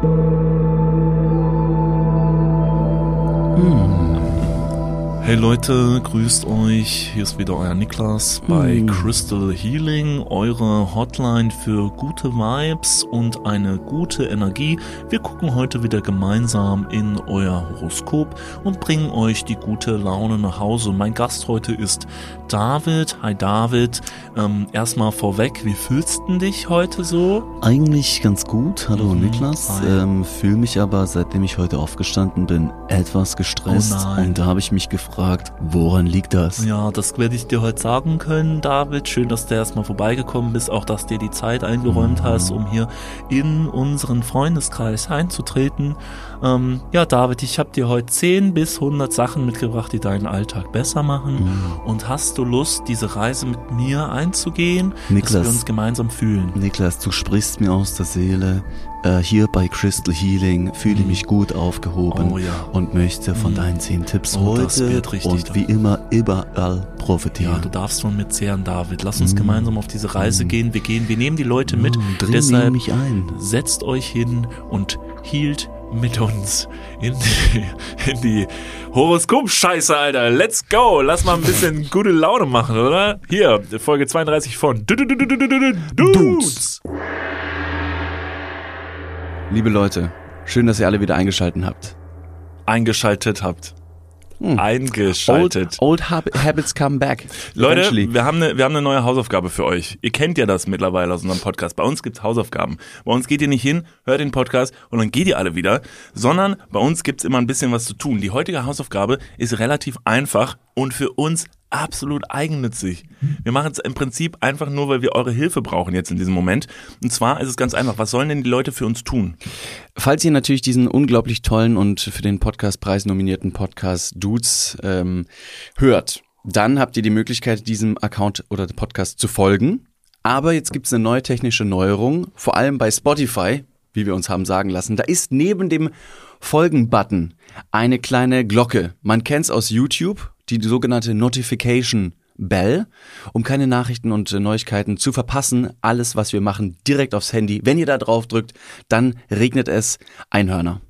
thank you Hey Leute, grüßt euch. Hier ist wieder euer Niklas bei Crystal Healing, eure Hotline für gute Vibes und eine gute Energie. Wir gucken heute wieder gemeinsam in euer Horoskop und bringen euch die gute Laune nach Hause. Mein Gast heute ist David. Hi David. Ähm, erstmal vorweg, wie fühlst du dich heute so? Eigentlich ganz gut. Hallo Mhm. Niklas. Ähm, Fühle mich aber, seitdem ich heute aufgestanden bin, etwas gestresst. Oh und da habe ich mich gefragt, woran liegt das? Ja, das werde ich dir heute sagen können, David. Schön, dass du erstmal vorbeigekommen bist, auch dass dir die Zeit eingeräumt hast, um hier in unseren Freundeskreis einzutreten. Ähm, ja, David, ich habe dir heute 10 bis 100 Sachen mitgebracht, die deinen Alltag besser machen. Und hast du Lust, diese Reise mit mir einzugehen, dass Niklas. wir uns gemeinsam fühlen? Niklas, du sprichst mir aus der Seele. Äh, hier bei Crystal Healing fühle ich mich gut aufgehoben Oh ja. und möchte von Mhm. deinen zehn Tipps Oh, heute und wie immer überall Ja, profitieren. du darfst von mir zehren, David. Lass uns gemeinsam auf diese Reise gehen. Wir gehen, wir nehmen die Leute mit. Dring Deshalb mich ein. setzt euch hin und hielt mit uns in die, in die Horoskop-Scheiße, Alter. Let's go. Lass mal ein bisschen gute Laune machen, oder? Hier, Folge 32 von Dudes. Liebe Leute, schön, dass ihr alle wieder eingeschaltet habt. Eingeschaltet habt. Hm. Old, Eingeschaltet. old hab habits come back. Leute, wir haben, eine, wir haben eine neue Hausaufgabe für euch. Ihr kennt ja das mittlerweile aus unserem Podcast. Bei uns gibt's Hausaufgaben. Bei uns geht ihr nicht hin, hört den Podcast und dann geht ihr alle wieder, sondern bei uns gibt's immer ein bisschen was zu tun. Die heutige Hausaufgabe ist relativ einfach und für uns absolut eigennützig. Wir machen es im Prinzip einfach nur, weil wir eure Hilfe brauchen jetzt in diesem Moment. Und zwar ist es ganz einfach. Was sollen denn die Leute für uns tun? Falls ihr natürlich diesen unglaublich tollen und für den Podcastpreis nominierten Podcast Dudes ähm, hört, dann habt ihr die Möglichkeit, diesem Account oder Podcast zu folgen. Aber jetzt gibt's eine neue technische Neuerung, vor allem bei Spotify, wie wir uns haben sagen lassen. Da ist neben dem Folgen-Button eine kleine Glocke. Man kennt's aus YouTube, die sogenannte Notification Bell, um keine Nachrichten und Neuigkeiten zu verpassen. Alles, was wir machen, direkt aufs Handy. Wenn ihr da drauf drückt, dann regnet es Einhörner.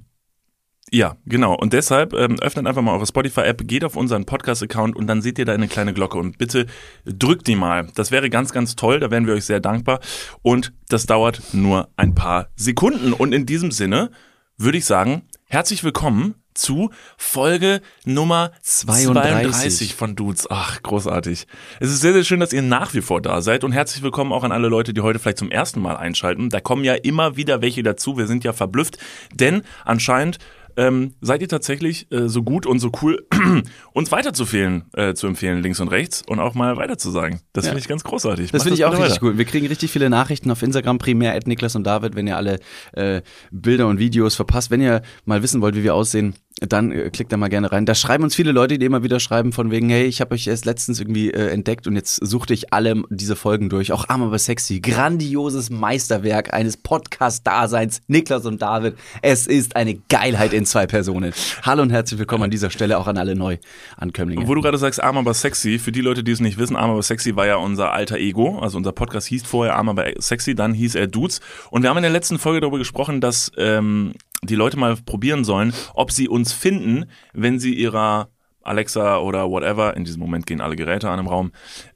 Ja, genau. Und deshalb ähm, öffnet einfach mal eure Spotify-App, geht auf unseren Podcast-Account und dann seht ihr da eine kleine Glocke und bitte drückt die mal. Das wäre ganz, ganz toll. Da wären wir euch sehr dankbar. Und das dauert nur ein paar Sekunden. Und in diesem Sinne würde ich sagen, herzlich willkommen zu Folge Nummer 32, 32 von Dudes. Ach, großartig. Es ist sehr, sehr schön, dass ihr nach wie vor da seid und herzlich willkommen auch an alle Leute, die heute vielleicht zum ersten Mal einschalten. Da kommen ja immer wieder welche dazu. Wir sind ja verblüfft, denn anscheinend ähm, seid ihr tatsächlich äh, so gut und so cool, uns weiterzufehlen, äh, zu empfehlen, links und rechts und auch mal weiter zu sagen. Das Ja. finde ich ganz großartig. Das finde ich auch richtig weiter. cool. Wir kriegen richtig viele Nachrichten auf Instagram, primär at Niklas und David, wenn ihr alle äh, Bilder und Videos verpasst. Wenn ihr mal wissen wollt, wie wir aussehen, dann äh, klickt da mal gerne rein. Da schreiben uns viele Leute, die immer wieder schreiben von wegen, hey, ich habe euch erst letztens irgendwie äh, entdeckt und jetzt suchte ich alle diese Folgen durch. Auch Arm aber sexy. Grandioses Meisterwerk eines Podcast-Daseins. Niklas und David. Es ist eine Geilheit in zwei Personen. Hallo und herzlich willkommen an dieser Stelle auch an alle Neuankömmlinge. Wo du gerade sagst, arm aber sexy, für die Leute, die es nicht wissen, arm aber sexy war ja unser alter Ego. Also unser Podcast hieß vorher arm aber sexy, dann hieß er Dudes. Und wir haben in der letzten Folge darüber gesprochen, dass ähm, die Leute mal probieren sollen, ob sie uns finden, wenn sie ihrer Alexa oder whatever, in diesem Moment gehen alle Geräte an im Raum,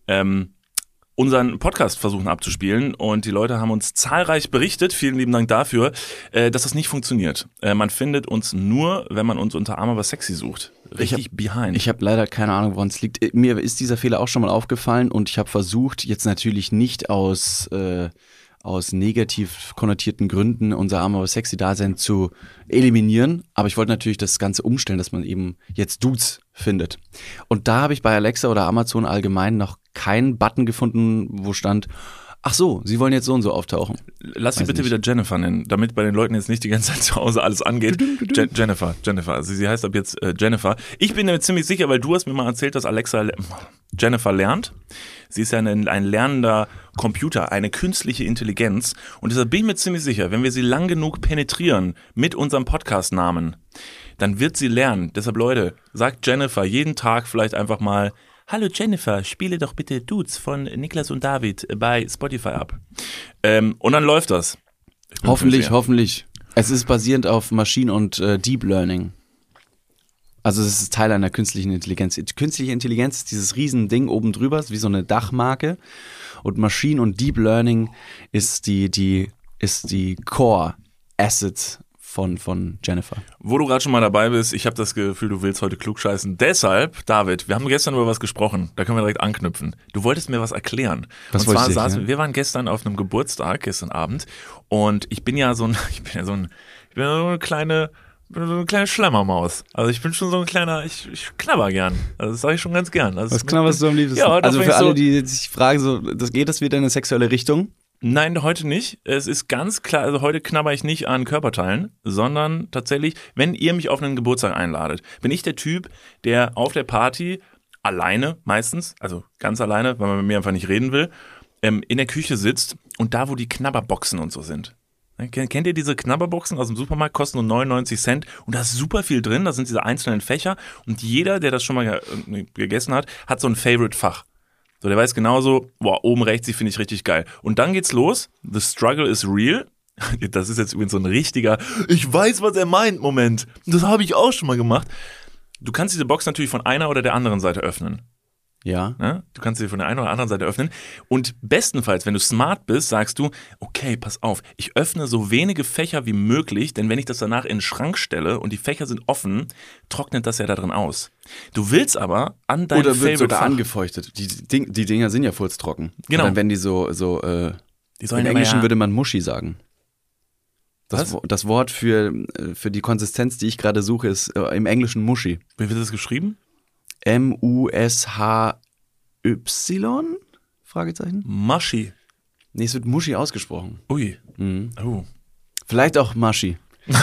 ähm, unseren Podcast versuchen abzuspielen und die Leute haben uns zahlreich berichtet, vielen lieben Dank dafür, äh, dass das nicht funktioniert. Äh, man findet uns nur, wenn man uns unter Arm aber sexy sucht. Richtig behind. Ich habe leider keine Ahnung, woran es liegt. Äh, Mir ist dieser Fehler auch schon mal aufgefallen und ich habe versucht, jetzt natürlich nicht aus, äh, aus negativ konnotierten Gründen unser arm aber sexy Dasein zu eliminieren, aber ich wollte natürlich das Ganze umstellen, dass man eben jetzt Dudes findet. Und da habe ich bei Alexa oder Amazon allgemein noch keinen Button gefunden, wo stand, ach so, sie wollen jetzt so und so auftauchen. Lass sie bitte nicht. wieder Jennifer nennen, damit bei den Leuten jetzt nicht die ganze Zeit zu Hause alles angeht. Je Jennifer, Jennifer. Also sie heißt ab jetzt äh, Jennifer. Ich bin mir ziemlich sicher, weil du hast mir mal erzählt, dass Alexa le- Jennifer lernt. Sie ist ja ein, ein lernender Computer, eine künstliche Intelligenz. Und deshalb bin ich mir ziemlich sicher, wenn wir sie lang genug penetrieren mit unserem Podcast-Namen, dann wird sie lernen. Deshalb, Leute, sagt Jennifer jeden Tag vielleicht einfach mal, Hallo Jennifer, spiele doch bitte Dudes von Niklas und David bei Spotify ab. Ähm, und dann läuft das. Hoffentlich, hoffentlich. Es ist basierend auf Maschine- und äh, Deep Learning. Also es ist Teil einer künstlichen Intelligenz. Künstliche Intelligenz ist dieses Riesending oben drüber, ist wie so eine Dachmarke. Und Maschine und Deep Learning ist die, die, ist die Core Asset von, von Jennifer. Wo du gerade schon mal dabei bist, ich habe das Gefühl, du willst heute klugscheißen. Deshalb, David, wir haben gestern über was gesprochen. Da können wir direkt anknüpfen. Du wolltest mir was erklären. Was und zwar ich saßen erklären? wir waren gestern auf einem Geburtstag, gestern Abend. Und ich bin ja so ein, ich bin ja so ein, ich bin ja so eine kleine, bin so eine kleine Schlemmermaus. Also ich bin schon so ein kleiner, ich, ich knabber gern. Also das sage ich schon ganz gern. Also Was knabberst du am liebsten? Ja, das also für ich so- alle, die sich fragen, so, das geht das wieder in eine sexuelle Richtung? Nein, heute nicht. Es ist ganz klar, also heute knabber ich nicht an Körperteilen, sondern tatsächlich, wenn ihr mich auf einen Geburtstag einladet, bin ich der Typ, der auf der Party alleine meistens, also ganz alleine, weil man mit mir einfach nicht reden will, ähm, in der Küche sitzt und da, wo die Knabberboxen und so sind. Ne, Kennt ihr diese Knabberboxen aus dem Supermarkt, kosten nur 99 Cent und da ist super viel drin, da sind diese einzelnen Fächer und jeder, der das schon mal ge- gegessen hat, hat so ein Favorite-Fach. So, der weiß genauso, boah, oben rechts, die finde ich richtig geil. Und dann geht's los. The struggle is real. Das ist jetzt übrigens so ein richtiger, ich weiß, was er meint, Moment. Das habe ich auch schon mal gemacht. Du kannst diese Box natürlich von einer oder der anderen Seite öffnen. Ja. Ne? Du kannst sie von der einen oder anderen Seite öffnen. Und bestenfalls, wenn du smart bist, sagst du, okay, pass auf, ich öffne so wenige Fächer wie möglich, denn wenn ich das danach in den Schrank stelle und die Fächer sind offen, trocknet das ja da drin aus. Du willst aber an deinem Oder wird sogar angefeuchtet. Die, Ding, die Dinger sind ja furztrocken. Genau. Und dann, wenn die so, so äh, Die sollen im Englischen ja- würde man Muschi sagen. Das, das Wort für, äh, für die Konsistenz, die ich gerade suche, ist äh, im Englischen Muschi. Wie wird das geschrieben? M-U-S-H-Y? Fragezeichen? Mushy. Nee, es wird Muschi ausgesprochen. Ui. Oh. Vielleicht auch Maschi. Na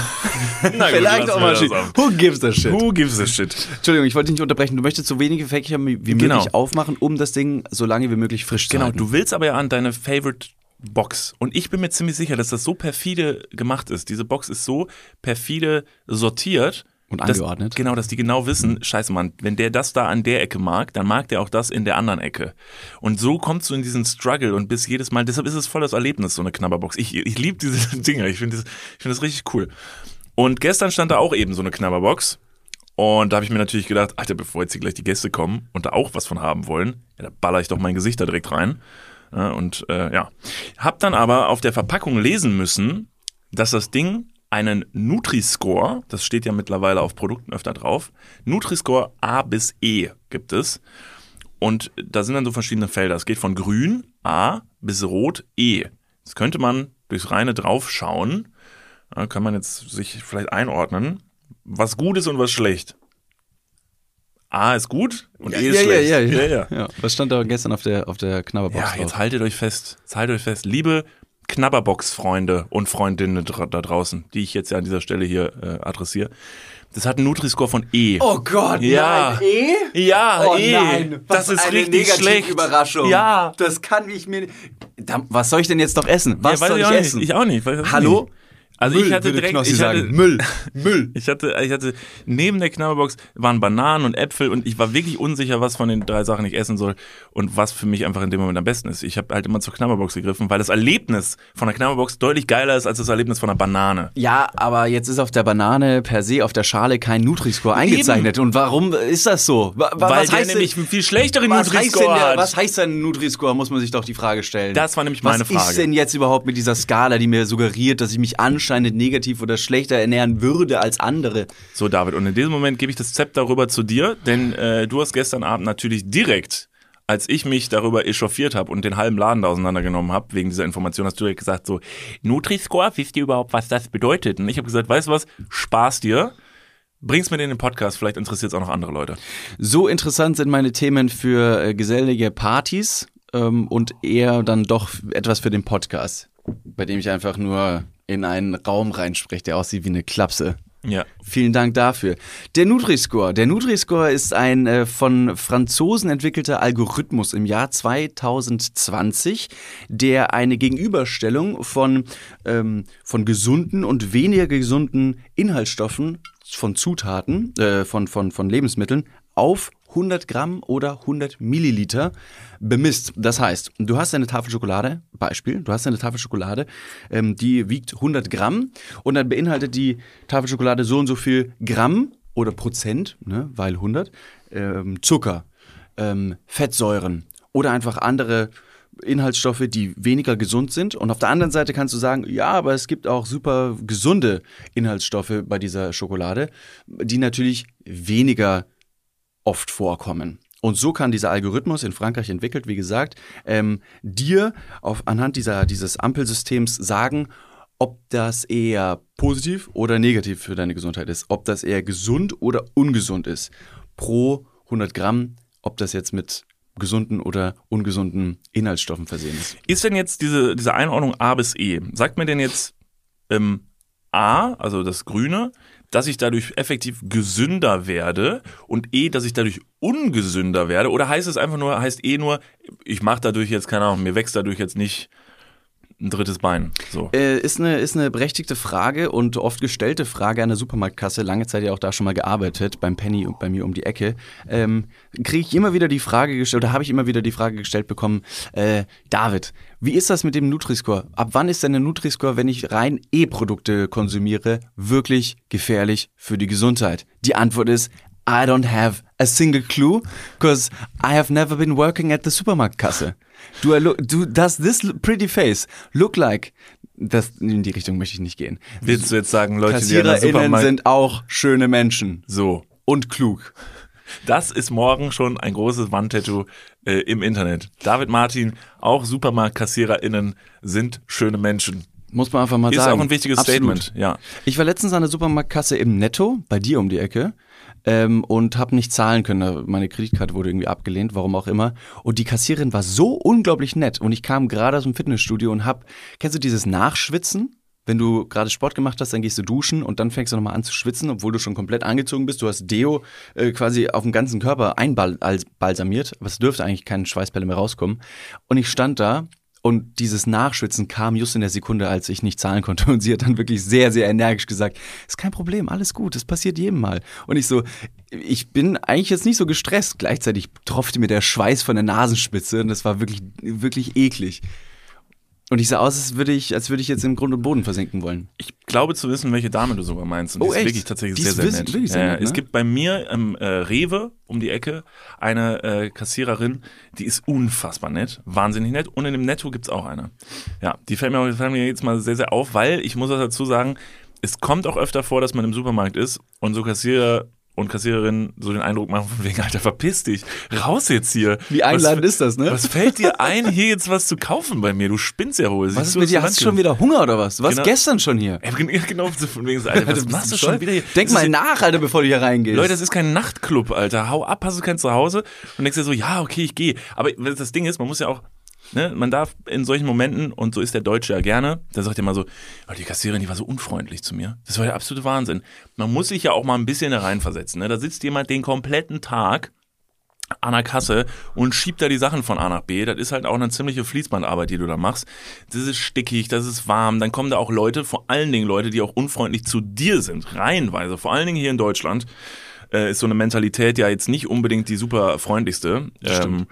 gut, Vielleicht lassen auch Maschi. Who gives a shit? Who gives a shit? Entschuldigung, ich wollte dich nicht unterbrechen. Du möchtest so wenige Fächer wie Genau. möglich aufmachen, um das Ding so lange wie möglich frisch zu Genau, halten. du willst aber ja an deine Favorite Box. Und ich bin mir ziemlich sicher, dass das so perfide gemacht ist. Diese Box ist so perfide sortiert. Und dass- angeordnet. Genau, dass die genau wissen, scheiße Mann, wenn der das da an der Ecke mag, dann mag der auch das in der anderen Ecke. Und so kommst du in diesen Struggle und bist jedes Mal, deshalb ist es voll das Erlebnis, so eine Knabberbox. Ich, ich liebe diese Dinger, ich finde das, ich finde das richtig cool. Und gestern stand da auch eben so eine Knabberbox. Und da habe ich mir natürlich gedacht, Alter, bevor jetzt hier gleich die Gäste kommen und da auch was von haben wollen, ja, da baller ich doch mein Gesicht da direkt rein. Ja, und äh, ja, hab dann aber auf der Verpackung lesen müssen, dass das Ding einen Nutri-Score, das steht ja mittlerweile auf Produkten öfter drauf, Nutri-Score A bis E gibt es. Und da sind dann so verschiedene Felder. Es geht von grün A bis rot E. Das könnte man durchs reine draufschauen. Ja, kann man jetzt sich vielleicht einordnen, was gut ist und was schlecht. A ist gut und E ist ja, ja, schlecht. ja, ja, ja. ja. Was stand da gestern auf der, auf der Knabberbox Ja, drauf? jetzt haltet euch fest. Jetzt haltet euch fest. Liebe Knabberbox-Freunde und Freundinnen da draußen, die ich jetzt ja an dieser Stelle hier äh, adressiere. Das hat einen Nutri-Score von E. Oh Gott, Ja. nein, E? Ja, Oh E. nein, was das ist eine richtig schlecht. Überraschung. Ja. Das kann ich mir. Da, was soll ich denn jetzt noch essen? Was ja, soll ich, ich essen? Nicht. Ich auch nicht. Hallo? Nicht. Also ich hatte würde direkt, Knossi ich hatte, sagen. Müll. Müll. Ich hatte, ich hatte neben der Knabberbox waren Bananen und Äpfel und ich war wirklich unsicher, was von den drei Sachen ich essen soll und was für mich einfach in dem Moment am besten ist. Ich habe halt immer zur Knabberbox gegriffen, weil das Erlebnis von der Knabberbox deutlich geiler ist als das Erlebnis von einer Banane. Ja, aber jetzt ist auf der Banane per se auf der Schale kein Nutri-Score eingezeichnet. Und warum ist das so? Wa- Weil was der heißt nämlich denn, einen viel schlechteren was heißt, denn Nutri-Score hat. was heißt denn Nutri-Score, muss man sich doch die Frage stellen. Das war nämlich was meine Frage. ist denn jetzt überhaupt mit dieser Skala, die mir suggeriert, dass ich mich anscheinend negativ oder schlechter ernähren würde als andere? So, David, und in diesem Moment gebe ich das Zepter rüber zu dir, denn äh, du hast gestern Abend natürlich direkt, als ich mich darüber echauffiert habe und den halben Laden da auseinandergenommen habe, wegen dieser Information, hast du direkt gesagt, so, Nutri-Score, wisst ihr überhaupt, was das bedeutet? Und ich habe gesagt, weißt du was, Spaß dir, bring's mir in den Podcast, vielleicht interessiert es auch noch andere Leute. So interessant sind meine Themen für äh, gesellige Partys ähm, und eher dann doch etwas für den Podcast, bei dem ich einfach nur in einen Raum reinspreche, der aussieht wie eine Klapse. Ja. Vielen Dank dafür. Der Nutri-Score. Der Nutri-Score ist ein äh, von Franzosen entwickelter Algorithmus im Jahr 2020, der eine Gegenüberstellung von, ähm, von gesunden und weniger gesunden Inhaltsstoffen von Zutaten, äh, von, von, von Lebensmitteln auf 100 Gramm oder 100 Milliliter bemisst. Das heißt, du hast eine Tafel Schokolade, Beispiel, du hast eine Tafel Schokolade, ähm, die wiegt 100 Gramm und dann beinhaltet die Tafel Schokolade so und so viel Gramm oder Prozent, ne, weil 100, ähm, Zucker, ähm, Fettsäuren oder einfach andere Inhaltsstoffe, die weniger gesund sind. Und auf der anderen Seite kannst du sagen, ja, aber es gibt auch super gesunde Inhaltsstoffe bei dieser Schokolade, die natürlich weniger oft vorkommen. Und so kann dieser Algorithmus in Frankreich entwickelt, wie gesagt, ähm, dir auf, anhand dieser, dieses Ampelsystems sagen, ob das eher positiv oder negativ für deine Gesundheit ist, ob das eher gesund oder ungesund ist. Pro 100 Gramm, ob das jetzt mit gesunden oder ungesunden Inhaltsstoffen versehen ist. Ist denn jetzt diese, diese Einordnung A bis E, sagt mir denn jetzt ähm, A, also das Grüne, dass ich dadurch effektiv gesünder werde und E, dass ich dadurch ungesünder werde? Oder heißt es einfach nur, heißt E nur, ich mache dadurch jetzt, keine Ahnung, mir wächst dadurch jetzt nicht ein drittes Bein. So. Äh, ist, eine, ist eine berechtigte Frage und oft gestellte Frage an der Supermarktkasse. Lange Zeit ja auch da schon mal gearbeitet, beim Penny und bei mir um die Ecke. Ähm, Kriege ich immer wieder die Frage gestellt, oder habe ich immer wieder die Frage gestellt bekommen, äh, David, wie ist das mit dem Nutri-Score? Ab wann ist denn der Nutri-Score, wenn ich rein E-Produkte konsumiere, wirklich gefährlich für die Gesundheit? Die Antwort ist, I don't have a single clue, because I have never been working at the Supermarktkasse. Do, I look, do does this pretty face look like das, in die Richtung möchte ich nicht gehen. Willst du jetzt sagen, Leute, die an der Supermarkt... sind auch schöne Menschen So. und klug. Das ist morgen schon ein großes Wandtattoo äh, im Internet. David Martin, auch SupermarktkassiererInnen sind schöne Menschen. Muss man einfach mal Ist sagen. auch ein wichtiges Absolut. Statement, ja. Ich war letztens an der Supermarktkasse im Netto, bei dir um die Ecke, ähm, und habe nicht zahlen können. Meine Kreditkarte wurde irgendwie abgelehnt, warum auch immer. Und die Kassiererin war so unglaublich nett. Und ich kam gerade aus dem Fitnessstudio und hab, kennst du dieses Nachschwitzen? Wenn du gerade Sport gemacht hast, dann gehst du duschen und dann fängst du nochmal an zu schwitzen, obwohl du schon komplett angezogen bist. Du hast Deo äh, quasi auf den ganzen Körper einbalsamiert, aber es dürfte eigentlich keine Schweißpelle mehr rauskommen. Und ich stand da und dieses Nachschwitzen kam just in der Sekunde, als ich nicht zahlen konnte. Und sie hat dann wirklich sehr, sehr energisch gesagt, ist kein Problem, alles gut, das passiert jedem Mal. Und ich so, ich bin eigentlich jetzt nicht so gestresst. Gleichzeitig tropfte mir der Schweiß von der Nasenspitze und das war wirklich, wirklich eklig. Und ich sah aus, als würde ich, als würde ich jetzt im Grund und Boden versinken wollen. Ich glaube zu wissen, welche Dame du sogar meinst. Und Oh, die ist echt? wirklich tatsächlich Die sehr, ist sehr wiss- nett. wirklich sehr nett, Es ne? gibt bei mir im äh, Rewe um die Ecke eine äh, Kassiererin, die ist unfassbar nett, wahnsinnig nett. Und in dem Netto gibt's auch eine. Ja, die fällt mir, auch- fällt mir jetzt mal sehr, sehr auf, weil ich muss dazu sagen, es kommt auch öfter vor, dass man im Supermarkt ist und so Kassierer und Kassiererinnen so den Eindruck machen von wegen, Alter, verpiss dich, raus jetzt hier. Wie einladend was, ist das, ne? Was fällt dir ein, hier jetzt was zu kaufen bei mir? Du spinnst ja wohl. Was ist mit dir? Hast du schon wieder Hunger oder was? Du warst Genau. gestern schon hier. ja, gen- ja, genau, von wegen Alter, was bist machst du schon wieder hier? Denk mal nach, Alter, bevor du hier reingehst. Leute, das ist kein Nachtclub, Alter. Hau ab, hast du kein Zuhause und denkst dir so, ja, okay, ich gehe. Aber das Ding ist, man muss ja auch, ne, man darf in solchen Momenten, und so ist der Deutsche ja gerne, da sagt er mal so, oh, die Kassiererin, die war so unfreundlich zu mir. Das war der absolute Wahnsinn. Man muss sich ja auch mal ein bisschen da reinversetzen. Ne? Da sitzt jemand den kompletten Tag an der Kasse und schiebt da die Sachen von A nach B. Das ist halt auch eine ziemliche Fließbandarbeit, die du da machst. Das ist stickig, das ist warm. Dann kommen da auch Leute, vor allen Dingen Leute, die auch unfreundlich zu dir sind. Reihenweise. Vor allen Dingen hier in Deutschland äh, ist so eine Mentalität ja jetzt nicht unbedingt die super freundlichste. Ähm,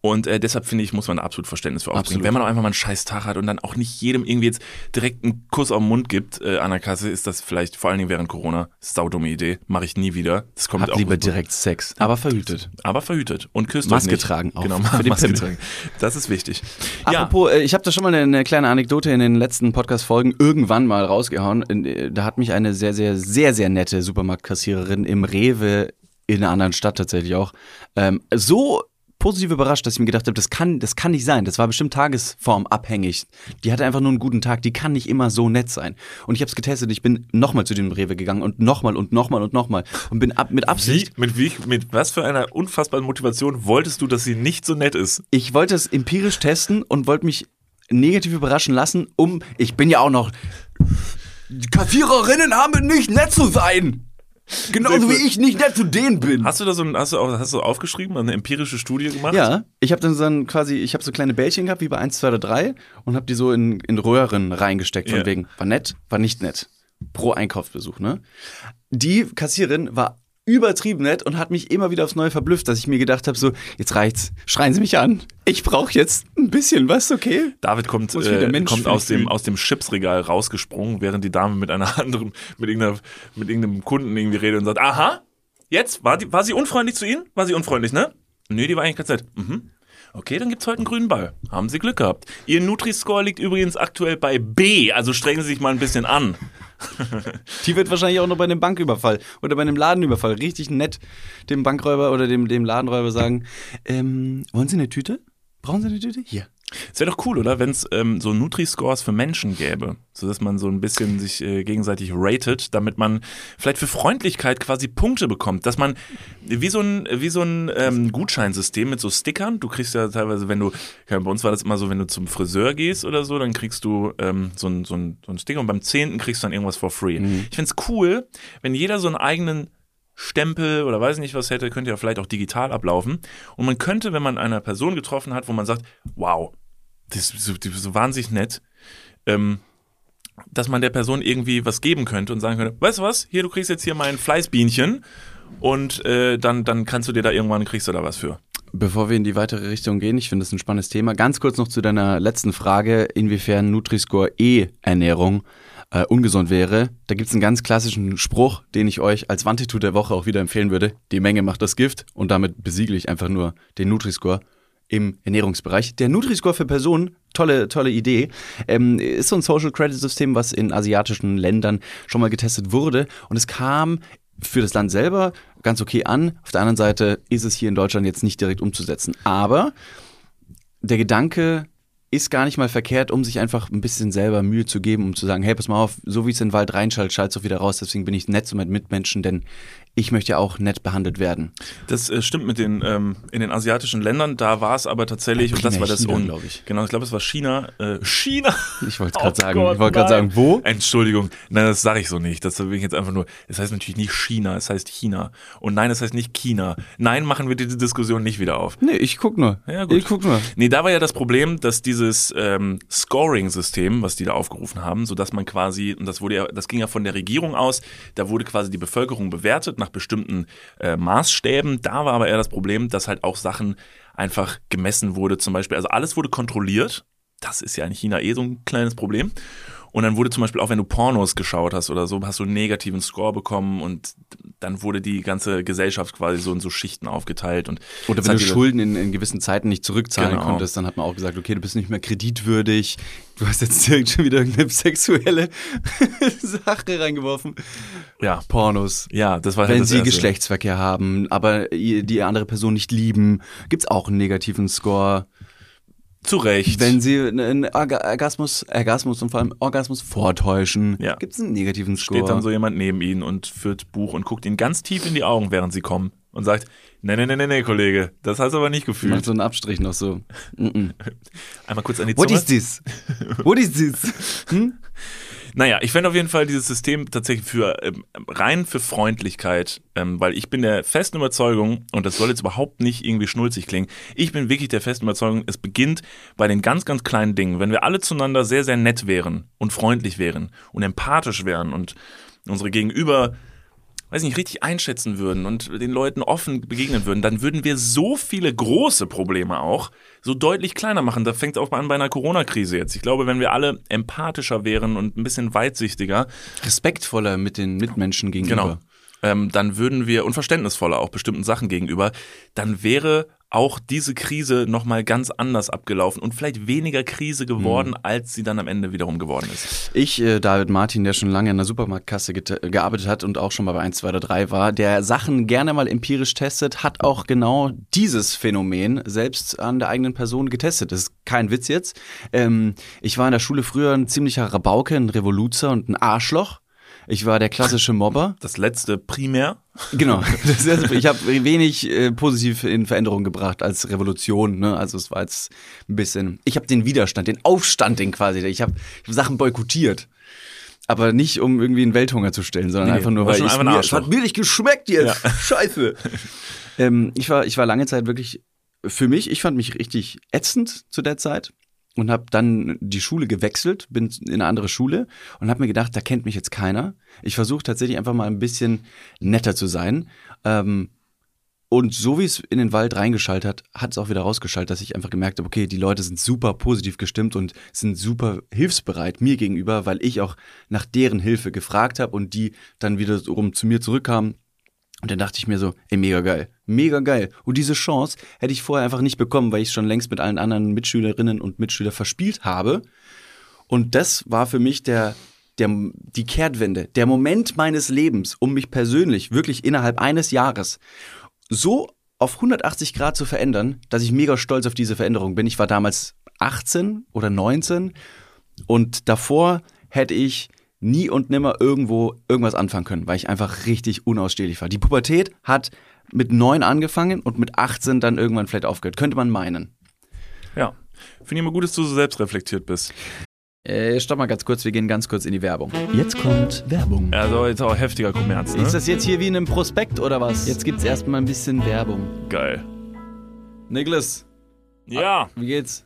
und äh, deshalb finde ich, muss man absolut Verständnis für aufbringen. Wenn man auch einfach mal einen scheiß Tag hat und dann auch nicht jedem irgendwie jetzt direkt einen Kuss auf den Mund gibt äh, an der Kasse, ist das vielleicht vor allen Dingen während Corona saudumme Idee. Mache ich nie wieder. Das kommt Hab auch lieber direkt Sex, aber verhütet. aber verhütet und küsst Maske nicht. tragen auch Genau, für den Maske Pimmel. tragen. Das ist wichtig. Ja, Apropos, äh, ich habe da schon mal eine, eine kleine Anekdote in den letzten Podcast-Folgen irgendwann mal rausgehauen. Äh, Da hat mich eine sehr, sehr, sehr, sehr nette Supermarktkassiererin im Rewe in einer anderen Stadt tatsächlich auch ähm, so positiv überrascht, dass ich mir gedacht habe, das kann, das kann nicht sein. Das war bestimmt tagesformabhängig. Die hatte einfach nur einen guten Tag. Die kann nicht immer so nett sein. Und ich habe es getestet. Ich bin nochmal zu dem Rewe gegangen und nochmal und nochmal und nochmal und bin ab, mit Absicht wie, mit, wie, mit was für einer unfassbaren Motivation wolltest du, dass sie nicht so nett ist? ich wollte es empirisch testen und wollte mich negativ überraschen lassen, um, ich bin ja auch noch, die Kassiererinnen haben nicht nett zu sein. Genauso wie ich nicht nett zu denen bin. Hast du da so ein, hast du, auch, hast du aufgeschrieben, eine empirische Studie gemacht? Ja, ich habe dann so ein quasi, ich habe so kleine Bällchen gehabt, wie bei 1, 2 oder 3 und habe die so in, in Röhren reingesteckt, von Ja. wegen, war nett, war nicht nett. Pro Einkaufsbesuch, ne? Die Kassiererin war übertrieben nett und hat mich immer wieder aufs Neue verblüfft, dass ich mir gedacht habe, so, jetzt reicht's, schreien Sie mich an. Ich brauche jetzt ein bisschen was, okay? David kommt, äh, kommt aus dem, aus dem Chipsregal rausgesprungen, während die Dame mit einer anderen, mit, irgendeiner, mit irgendeinem Kunden irgendwie redet und sagt, aha, jetzt, war, die, war sie unfreundlich zu Ihnen? War sie unfreundlich, ne? Nö, die war eigentlich ganz nett. Mhm. Okay, dann gibt's heute einen grünen Ball. Haben Sie Glück gehabt. Ihr Nutri-Score liegt übrigens aktuell bei B, also strengen Sie sich mal ein bisschen an. Die wird wahrscheinlich auch noch bei einem Banküberfall oder bei einem Ladenüberfall richtig nett dem Bankräuber oder dem, dem Ladenräuber sagen, ähm, wollen Sie eine Tüte? Brauchen Sie eine Tüte? Hier. Es wäre doch cool, oder? Wenn es ähm, so Nutri-Scores für Menschen gäbe, sodass man so ein bisschen sich äh, gegenseitig ratet, damit man vielleicht für Freundlichkeit quasi Punkte bekommt. Dass man wie so ein, wie so ein ähm, Gutscheinsystem mit so Stickern, du kriegst ja teilweise, wenn du, bei uns war das immer so, wenn du zum Friseur gehst oder so, dann kriegst du ähm, so, ein, so, ein, so ein Sticker und beim zehnten kriegst du dann irgendwas for free. Ich find's cool, wenn jeder so einen eigenen Stempel oder weiß nicht was hätte, könnte ja vielleicht auch digital ablaufen. Und man könnte, wenn man eine Person getroffen hat, wo man sagt, wow, das ist so, die ist so wahnsinnig nett, ähm, dass man der Person irgendwie was geben könnte und sagen könnte, weißt du was, hier, du kriegst jetzt hier mein Fleißbienchen und äh, dann, dann kannst du dir da irgendwann, kriegst du da was für. Bevor wir in die weitere Richtung gehen, ich finde das ein spannendes Thema. Ganz kurz noch zu deiner letzten Frage, inwiefern Nutri-Score E-Ernährung äh, ungesund wäre. Da gibt es einen ganz klassischen Spruch, den ich euch als Wandtattoo der Woche auch wieder empfehlen würde. Die Menge macht das Gift und damit besiegle ich einfach nur den Nutri-Score im Ernährungsbereich. Der Nutri-Score für Personen, tolle, tolle Idee, ähm, ist so ein Social Credit System, was in asiatischen Ländern schon mal getestet wurde und es kam für das Land selber ganz okay an. Auf der anderen Seite ist es hier in Deutschland jetzt nicht direkt umzusetzen. Aber der Gedanke ist gar nicht mal verkehrt, um sich einfach ein bisschen selber Mühe zu geben, um zu sagen, hey, pass mal auf, so wie es in den Wald reinschaltet, schaltet es auch wieder raus. Deswegen bin ich nett zu meinen Mitmenschen, denn ich möchte ja auch nett behandelt werden. Das äh, stimmt mit den ähm, in den asiatischen Ländern. Da war es aber tatsächlich und das war das China, un- glaub ich. Genau, ich glaube, es war China. Äh, China. Ich wollte es Oh gerade sagen. Gott, ich wollte gerade sagen, wo? Entschuldigung, nein, das sage ich so nicht. Das will ich jetzt einfach nur. Es heißt natürlich nicht China, es heißt China. Und nein, es heißt nicht China. Nein, machen wir diese Diskussion nicht wieder auf. Nee, ich guck nur. Ja, gut. Ich guck nur. Nee, da war ja das Problem, dass dieses ähm, Scoring-System, was die da aufgerufen haben, so dass man quasi, und das wurde ja, das ging ja von der Regierung aus, da wurde quasi die Bevölkerung bewertet nach bestimmten äh, Maßstäben. Da war aber eher das Problem, dass halt auch Sachen einfach gemessen wurde, zum Beispiel, also alles wurde kontrolliert. Das ist ja in China eh so ein kleines Problem. Und dann wurde zum Beispiel auch, wenn du Pornos geschaut hast oder so, hast du einen negativen Score bekommen und dann wurde die ganze Gesellschaft quasi so in so Schichten aufgeteilt. Und Oder wenn du Schulden in, in gewissen Zeiten nicht zurückzahlen Genau. konntest, dann hat man auch gesagt, okay, du bist nicht mehr kreditwürdig. Du hast jetzt direkt schon wieder irgendeine sexuelle Sache reingeworfen. Ja, Pornos. Ja, das war halt Wenn das sie Erste. Geschlechtsverkehr haben, aber die andere Person nicht lieben, gibt's auch einen negativen Score. Zu Recht. Wenn sie einen Orga- Orgasmus, Orgasmus und vor allem Orgasmus vortäuschen, Ja. gibt's einen negativen Score. steht dann so jemand neben ihnen und führt Buch und guckt ihn ganz tief in die Augen, während sie kommen und sagt, nee, nee, nee, nee, nee, Kollege, das hast du aber nicht Macht gefühlt. so einen Abstrich noch so. Mm -mm. Einmal kurz an die What Zunge. is this? What is this? Hm? Naja, ich fände auf jeden Fall dieses System tatsächlich für ähm, rein für Freundlichkeit, ähm, weil ich bin der festen Überzeugung, und das soll jetzt überhaupt nicht irgendwie schnulzig klingen, ich bin wirklich der festen Überzeugung, es beginnt bei den ganz, ganz kleinen Dingen. Wenn wir alle zueinander sehr, sehr nett wären und freundlich wären und empathisch wären und unsere Gegenüber weiß nicht, richtig einschätzen würden und den Leuten offen begegnen würden, dann würden wir so viele große Probleme auch so deutlich kleiner machen. Da fängt es auch an bei einer Corona-Krise jetzt. Ich glaube, wenn wir alle empathischer wären und ein bisschen weitsichtiger, Respektvoller mit den Mitmenschen gegenüber. genau, ähm, dann würden wir und verständnisvoller auch bestimmten Sachen gegenüber, dann wäre auch diese Krise nochmal ganz anders abgelaufen und vielleicht weniger Krise geworden, als sie dann am Ende wiederum geworden ist. Ich, äh, David Martin, der schon lange in der Supermarktkasse get- gearbeitet hat und auch schon mal bei 1, 2 oder 3 war, der Sachen gerne mal empirisch testet, hat auch genau dieses Phänomen selbst an der eigenen Person getestet. Das ist kein Witz jetzt. Ähm, ich war in der Schule früher ein ziemlicher Rabauke, ein Revoluzer und ein Arschloch. Ich war der klassische Mobber. Das letzte primär. Genau. Ist, ich habe wenig äh, positiv in Veränderung gebracht als Revolution. Ne? Also es war jetzt ein bisschen. Ich habe den Widerstand, den Aufstand, den quasi. Ich habe hab Sachen boykottiert. Aber nicht, um irgendwie einen Welthunger zu stellen, sondern Nee, einfach nur, weil ich einfach ein mir, Arschloch. hat mir nicht geschmeckt jetzt. Scheiße. ähm, ich, war, ich war lange Zeit wirklich für mich, ich fand mich richtig ätzend zu der Zeit. Und habe dann die Schule gewechselt, bin in eine andere Schule und habe mir gedacht, da kennt mich jetzt keiner. Ich versuche tatsächlich einfach mal ein bisschen netter zu sein. Ähm, und so wie es in den Wald reingeschaltet hat, hat es auch wieder rausgeschaltet, dass ich einfach gemerkt habe, okay, die Leute sind super positiv gestimmt und sind super hilfsbereit mir gegenüber, weil ich auch nach deren Hilfe gefragt habe und die dann wiederum zu mir zurückkamen. Und dann dachte ich mir so, ey, mega geil, mega geil. Und diese Chance hätte ich vorher einfach nicht bekommen, weil ich schon längst mit allen anderen Mitschülerinnen und Mitschülern verspielt habe. Und das war für mich der, der, die Kehrtwende, der Moment meines Lebens, um mich persönlich wirklich innerhalb eines Jahres so auf 180 Grad zu verändern, dass ich mega stolz auf diese Veränderung bin. Ich war damals 18 oder 19 und davor hätte ich nie und nimmer irgendwo irgendwas anfangen können, weil ich einfach richtig unausstehlich war. Die Pubertät hat mit 9 angefangen und mit 18 dann irgendwann vielleicht aufgehört. Könnte man meinen. Ja. Finde ich immer gut, dass du so selbstreflektiert bist. Äh, stopp mal ganz kurz, wir gehen ganz kurz in die Werbung. Jetzt kommt Werbung. Also jetzt auch heftiger Kommerz, ne? Ist das jetzt hier wie in einem Prospekt oder was? Jetzt gibt's erstmal ein bisschen Werbung. Geil. Niklas, Ja, wie geht's?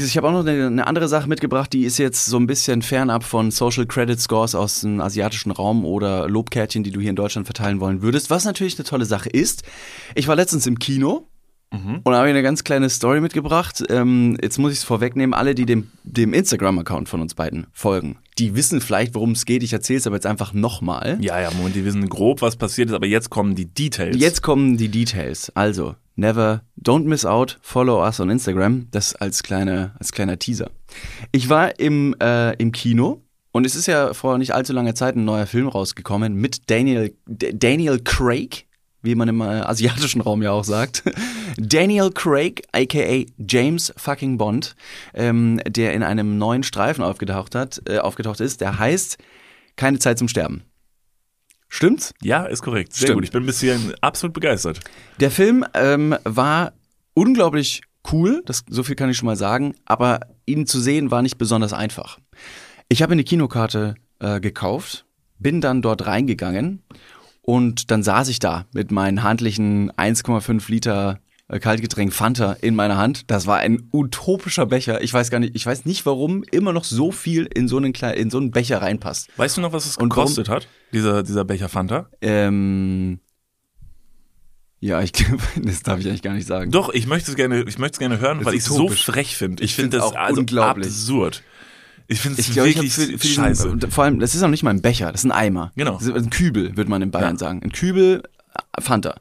Ich habe auch noch eine andere Sache mitgebracht, die ist jetzt so ein bisschen fernab von Social Credit Scores aus dem asiatischen Raum oder Lobkärtchen, die du hier in Deutschland verteilen wollen würdest, was natürlich eine tolle Sache ist. Ich war letztens im Kino Mhm. und habe eine ganz kleine Story mitgebracht. Ähm, jetzt muss ich es vorwegnehmen, alle, die dem, dem Instagram-Account von uns beiden folgen, die wissen vielleicht, worum es geht. Ich erzähle es aber jetzt einfach nochmal. Ja, ja, Moment, die wissen grob, was passiert ist, aber jetzt kommen die Details. Jetzt kommen die Details. Also, never, don't miss out, follow us on Instagram. Das als, kleine, als kleiner Teaser. Ich war im, äh, im Kino und es ist ja vor nicht allzu langer Zeit ein neuer Film rausgekommen mit Daniel, D Daniel Craig, wie man im äh, asiatischen Raum ja auch sagt. Daniel Craig, aka James fucking Bond, ähm, der in einem neuen Streifen aufgetaucht hat, äh, aufgetaucht ist, der heißt Keine Zeit zum Sterben. Stimmt's? Ja, ist korrekt. Sehr Stimmt. gut. Ich bin bis hierhin absolut begeistert. Der Film ähm, war unglaublich cool, das, so viel kann ich schon mal sagen, aber ihn zu sehen war nicht besonders einfach. Ich habe eine Kinokarte äh, gekauft, bin dann dort reingegangen und dann saß ich da mit meinen handlichen 1,5 Liter äh, Kaltgetränk Fanta in meiner Hand. Das war ein utopischer Becher. Ich weiß gar nicht, ich weiß nicht, warum immer noch so viel in so einen, kleinen, in so einen Becher reinpasst. Weißt du noch, was es Und warum- gekostet hat? Dieser, dieser Becher Fanta? Ähm, ja, ich das darf ich eigentlich gar nicht sagen. Doch, ich möchte es gerne, ich möchte es gerne hören, Das weil ich es so frech finde. Ich, Ich finde find's das auch also unglaublich. absurd. Ich finde es wirklich für, für diesen, scheiße. und vor allem, das ist auch nicht mal ein Becher, das ist ein Eimer. Genau. Ein Kübel, würde man in Bayern Ja. sagen. Ein Kübel äh, Fanta.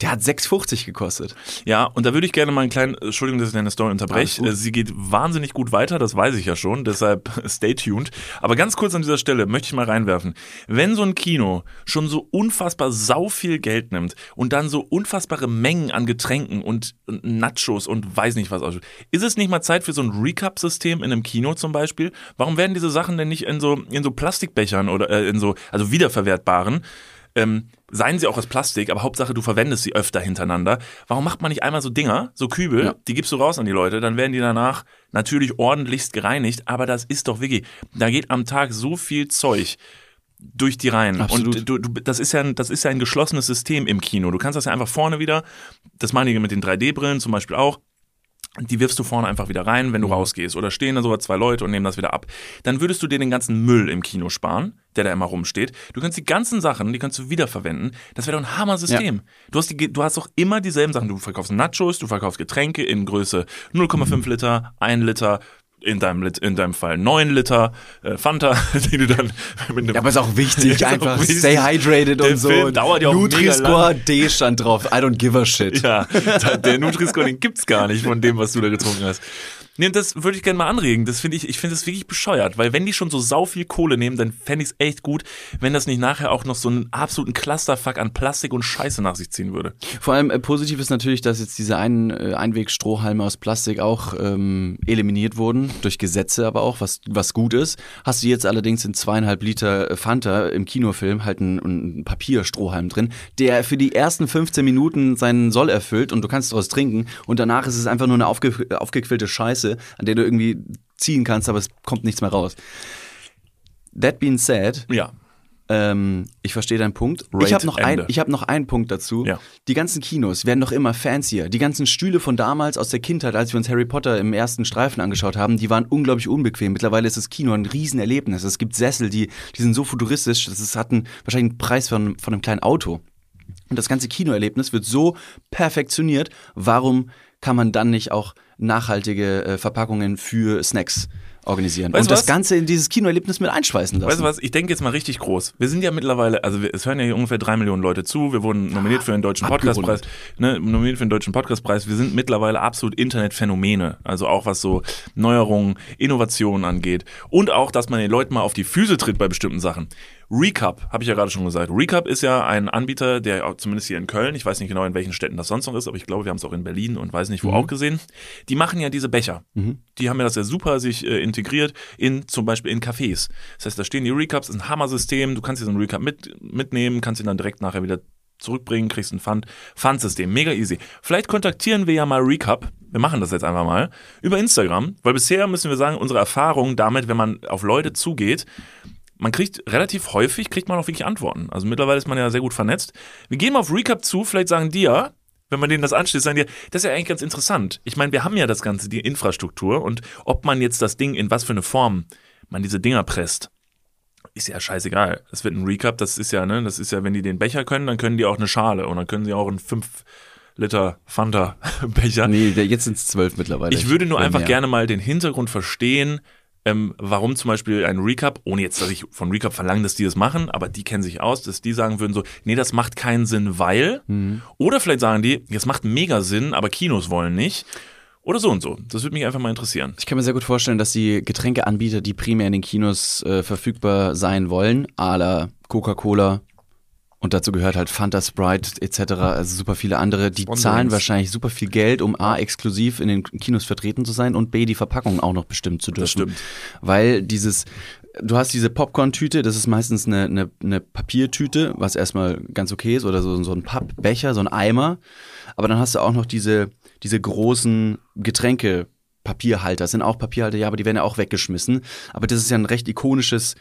Der hat 6,50 gekostet. Ja, und da würde ich gerne mal einen kleinen, Entschuldigung, dass ich deine Story unterbreche. Gut. Sie geht wahnsinnig gut weiter, das weiß ich ja schon, deshalb stay tuned. Aber ganz kurz an dieser Stelle möchte ich mal reinwerfen. Wenn so ein Kino schon so unfassbar sau viel Geld nimmt und dann so unfassbare Mengen an Getränken und und Nachos und weiß nicht was ausschüttet, ist es nicht mal Zeit für so ein Recap-System in einem Kino zum Beispiel? Warum werden diese Sachen denn nicht in so, in so Plastikbechern oder äh, in so, also wiederverwertbaren, ähm, seien sie auch aus Plastik, aber Hauptsache du verwendest sie öfter hintereinander. Warum macht man nicht einmal so Dinger, so Kübel, Ja. die gibst du raus an die Leute, dann werden die danach natürlich ordentlichst gereinigt, aber das ist doch wirklich, da geht am Tag so viel Zeug durch die Reihen. Absolut. Und du, du, das ist ja ein, das ist ja ein geschlossenes System im Kino. Du kannst das ja einfach vorne wieder, das machen die mit den 3D-Brillen zum Beispiel auch, die wirfst du vorne einfach wieder rein, wenn du rausgehst. Oder stehen da sogar zwei Leute und nehmen das wieder ab. Dann würdest du dir den ganzen Müll im Kino sparen, der da immer rumsteht. Du kannst die ganzen Sachen, die kannst du wiederverwenden. Das wäre doch ein Hammer-System. Du, hast die, du hast doch immer dieselben Sachen. Du verkaufst Nachos, du verkaufst Getränke in Größe 0,5 Liter, 1 Liter, in deinem, in deinem Fall 9 Liter äh, Fanta, die du dann mit einem Ja, aber ist auch wichtig, Ist auch einfach wichtig. stay hydrated Der und so. Film dauert ja auch Nutri-Score D stand drauf. I don't give a shit. Ja, der Nutri-Score, den gibt's gar nicht von dem, was du da getrunken hast. Nee, das würde ich gerne mal anregen. Das finde ich, ich finde das wirklich bescheuert, weil wenn die schon so sau viel Kohle nehmen, dann fände ich es echt gut, wenn das nicht nachher auch noch so einen absoluten Clusterfuck an Plastik und Scheiße nach sich ziehen würde. Vor allem äh, positiv ist natürlich, dass jetzt diese ein, äh, Einwegstrohhalme aus Plastik auch ähm, eliminiert wurden, durch Gesetze aber auch, was, was gut ist. Hast du jetzt allerdings in zweieinhalb Liter äh, Fanta im Kinofilm halt einen, einen Papierstrohhalm drin, der für die ersten 15 Minuten seinen Soll erfüllt und du kannst daraus trinken und danach ist es einfach nur eine aufge, aufgequillte Scheiße, an der du irgendwie ziehen kannst, aber es kommt nichts mehr raus. That being said, Ja. ähm, ich verstehe deinen Punkt. Rate ich habe noch, ein, ich hab noch einen Punkt dazu. Ja. Die ganzen Kinos werden doch immer fancier. Die ganzen Stühle von damals aus der Kindheit, als wir uns Harry Potter im ersten Streifen angeschaut haben, die waren unglaublich unbequem. Mittlerweile ist das Kino ein Riesenerlebnis. Es gibt Sessel, die, die sind so futuristisch, das ist, hat einen, wahrscheinlich einen Preis von, von einem kleinen Auto. Und das ganze Kinoerlebnis wird so perfektioniert. Warum kann man dann nicht auch nachhaltige äh, Verpackungen für Snacks organisieren Weißt und das? Ganze in dieses Kinoerlebnis mit einschweißen lassen? Weißt du was, ich denke jetzt mal richtig groß. Wir sind ja mittlerweile, also wir, es hören ja hier ungefähr drei Millionen Leute zu. Wir wurden nominiert für den Deutschen Podcastpreis. Ne, nominiert für den Deutschen Podcastpreis. Wir sind mittlerweile absolut Internetphänomene. Also auch was so Neuerungen, Innovationen angeht. Und auch, dass man den Leuten mal auf die Füße tritt bei bestimmten Sachen. Recap, habe ich ja gerade schon gesagt. Recap ist ja ein Anbieter, der zumindest hier in Köln, ich weiß nicht genau in welchen Städten das sonst noch ist, aber ich glaube, wir haben es auch in Berlin und weiß nicht wo auch gesehen. Die machen ja diese Becher. Die haben ja das ja super sich äh, integriert in zum Beispiel in Cafés. Das heißt, da stehen die Recaps, ist ein Hammer-System. Du kannst dir so einen Recap mit, mitnehmen, kannst ihn dann direkt nachher wieder zurückbringen, kriegst ein Pfand. Pfandsystem, mega easy. Vielleicht kontaktieren wir ja mal Recap. Wir machen das jetzt einfach mal über Instagram, weil bisher müssen wir sagen, unsere Erfahrung damit, wenn man auf Leute zugeht, man kriegt relativ häufig, kriegt man auch wirklich Antworten. Also mittlerweile ist man ja sehr gut vernetzt. Wir gehen mal auf Recap zu, vielleicht sagen die ja, wenn man denen das anschließt, sagen die, das ist ja eigentlich ganz interessant. Ich meine, wir haben ja das Ganze, die Infrastruktur und ob man jetzt das Ding in was für eine Form man diese Dinger presst, ist ja scheißegal. Das wird ein Recap, das ist ja, ne, das ist ja, wenn die den Becher können, dann können die auch eine Schale und dann können sie auch einen 5 Liter Fanta-Becher. Nee, der- jetzt sind es zwölf mittlerweile. Ich würde nur einfach mehr. gerne mal den Hintergrund verstehen, ähm, warum zum Beispiel ein Recap, ohne jetzt, dass ich von Recap verlange, dass die das machen, aber die kennen sich aus, dass die sagen würden so, nee, das macht keinen Sinn, weil, Mhm. oder vielleicht sagen die, das macht mega Sinn, aber Kinos wollen nicht. Oder so und so. Das würde mich einfach mal interessieren. Ich kann mir sehr gut vorstellen, dass die Getränkeanbieter, die primär in den Kinos äh, verfügbar sein wollen, à la Coca-Cola und dazu gehört halt Fanta Sprite etc., also super viele andere, die Sponsorings. zahlen wahrscheinlich super viel Geld, um A, exklusiv in den Kinos vertreten zu sein und B, die Verpackung auch noch bestimmen zu dürfen. Das stimmt. Weil dieses, du hast diese Popcorn-Tüte, das ist meistens eine, eine, eine Papiertüte, was erstmal ganz okay ist, oder so, so ein Pappbecher, so ein Eimer. Aber dann hast du auch noch diese, diese großen Getränke. Papierhalter, das sind auch Papierhalter, ja, aber die werden ja auch weggeschmissen. Aber das ist ja ein recht ikonisches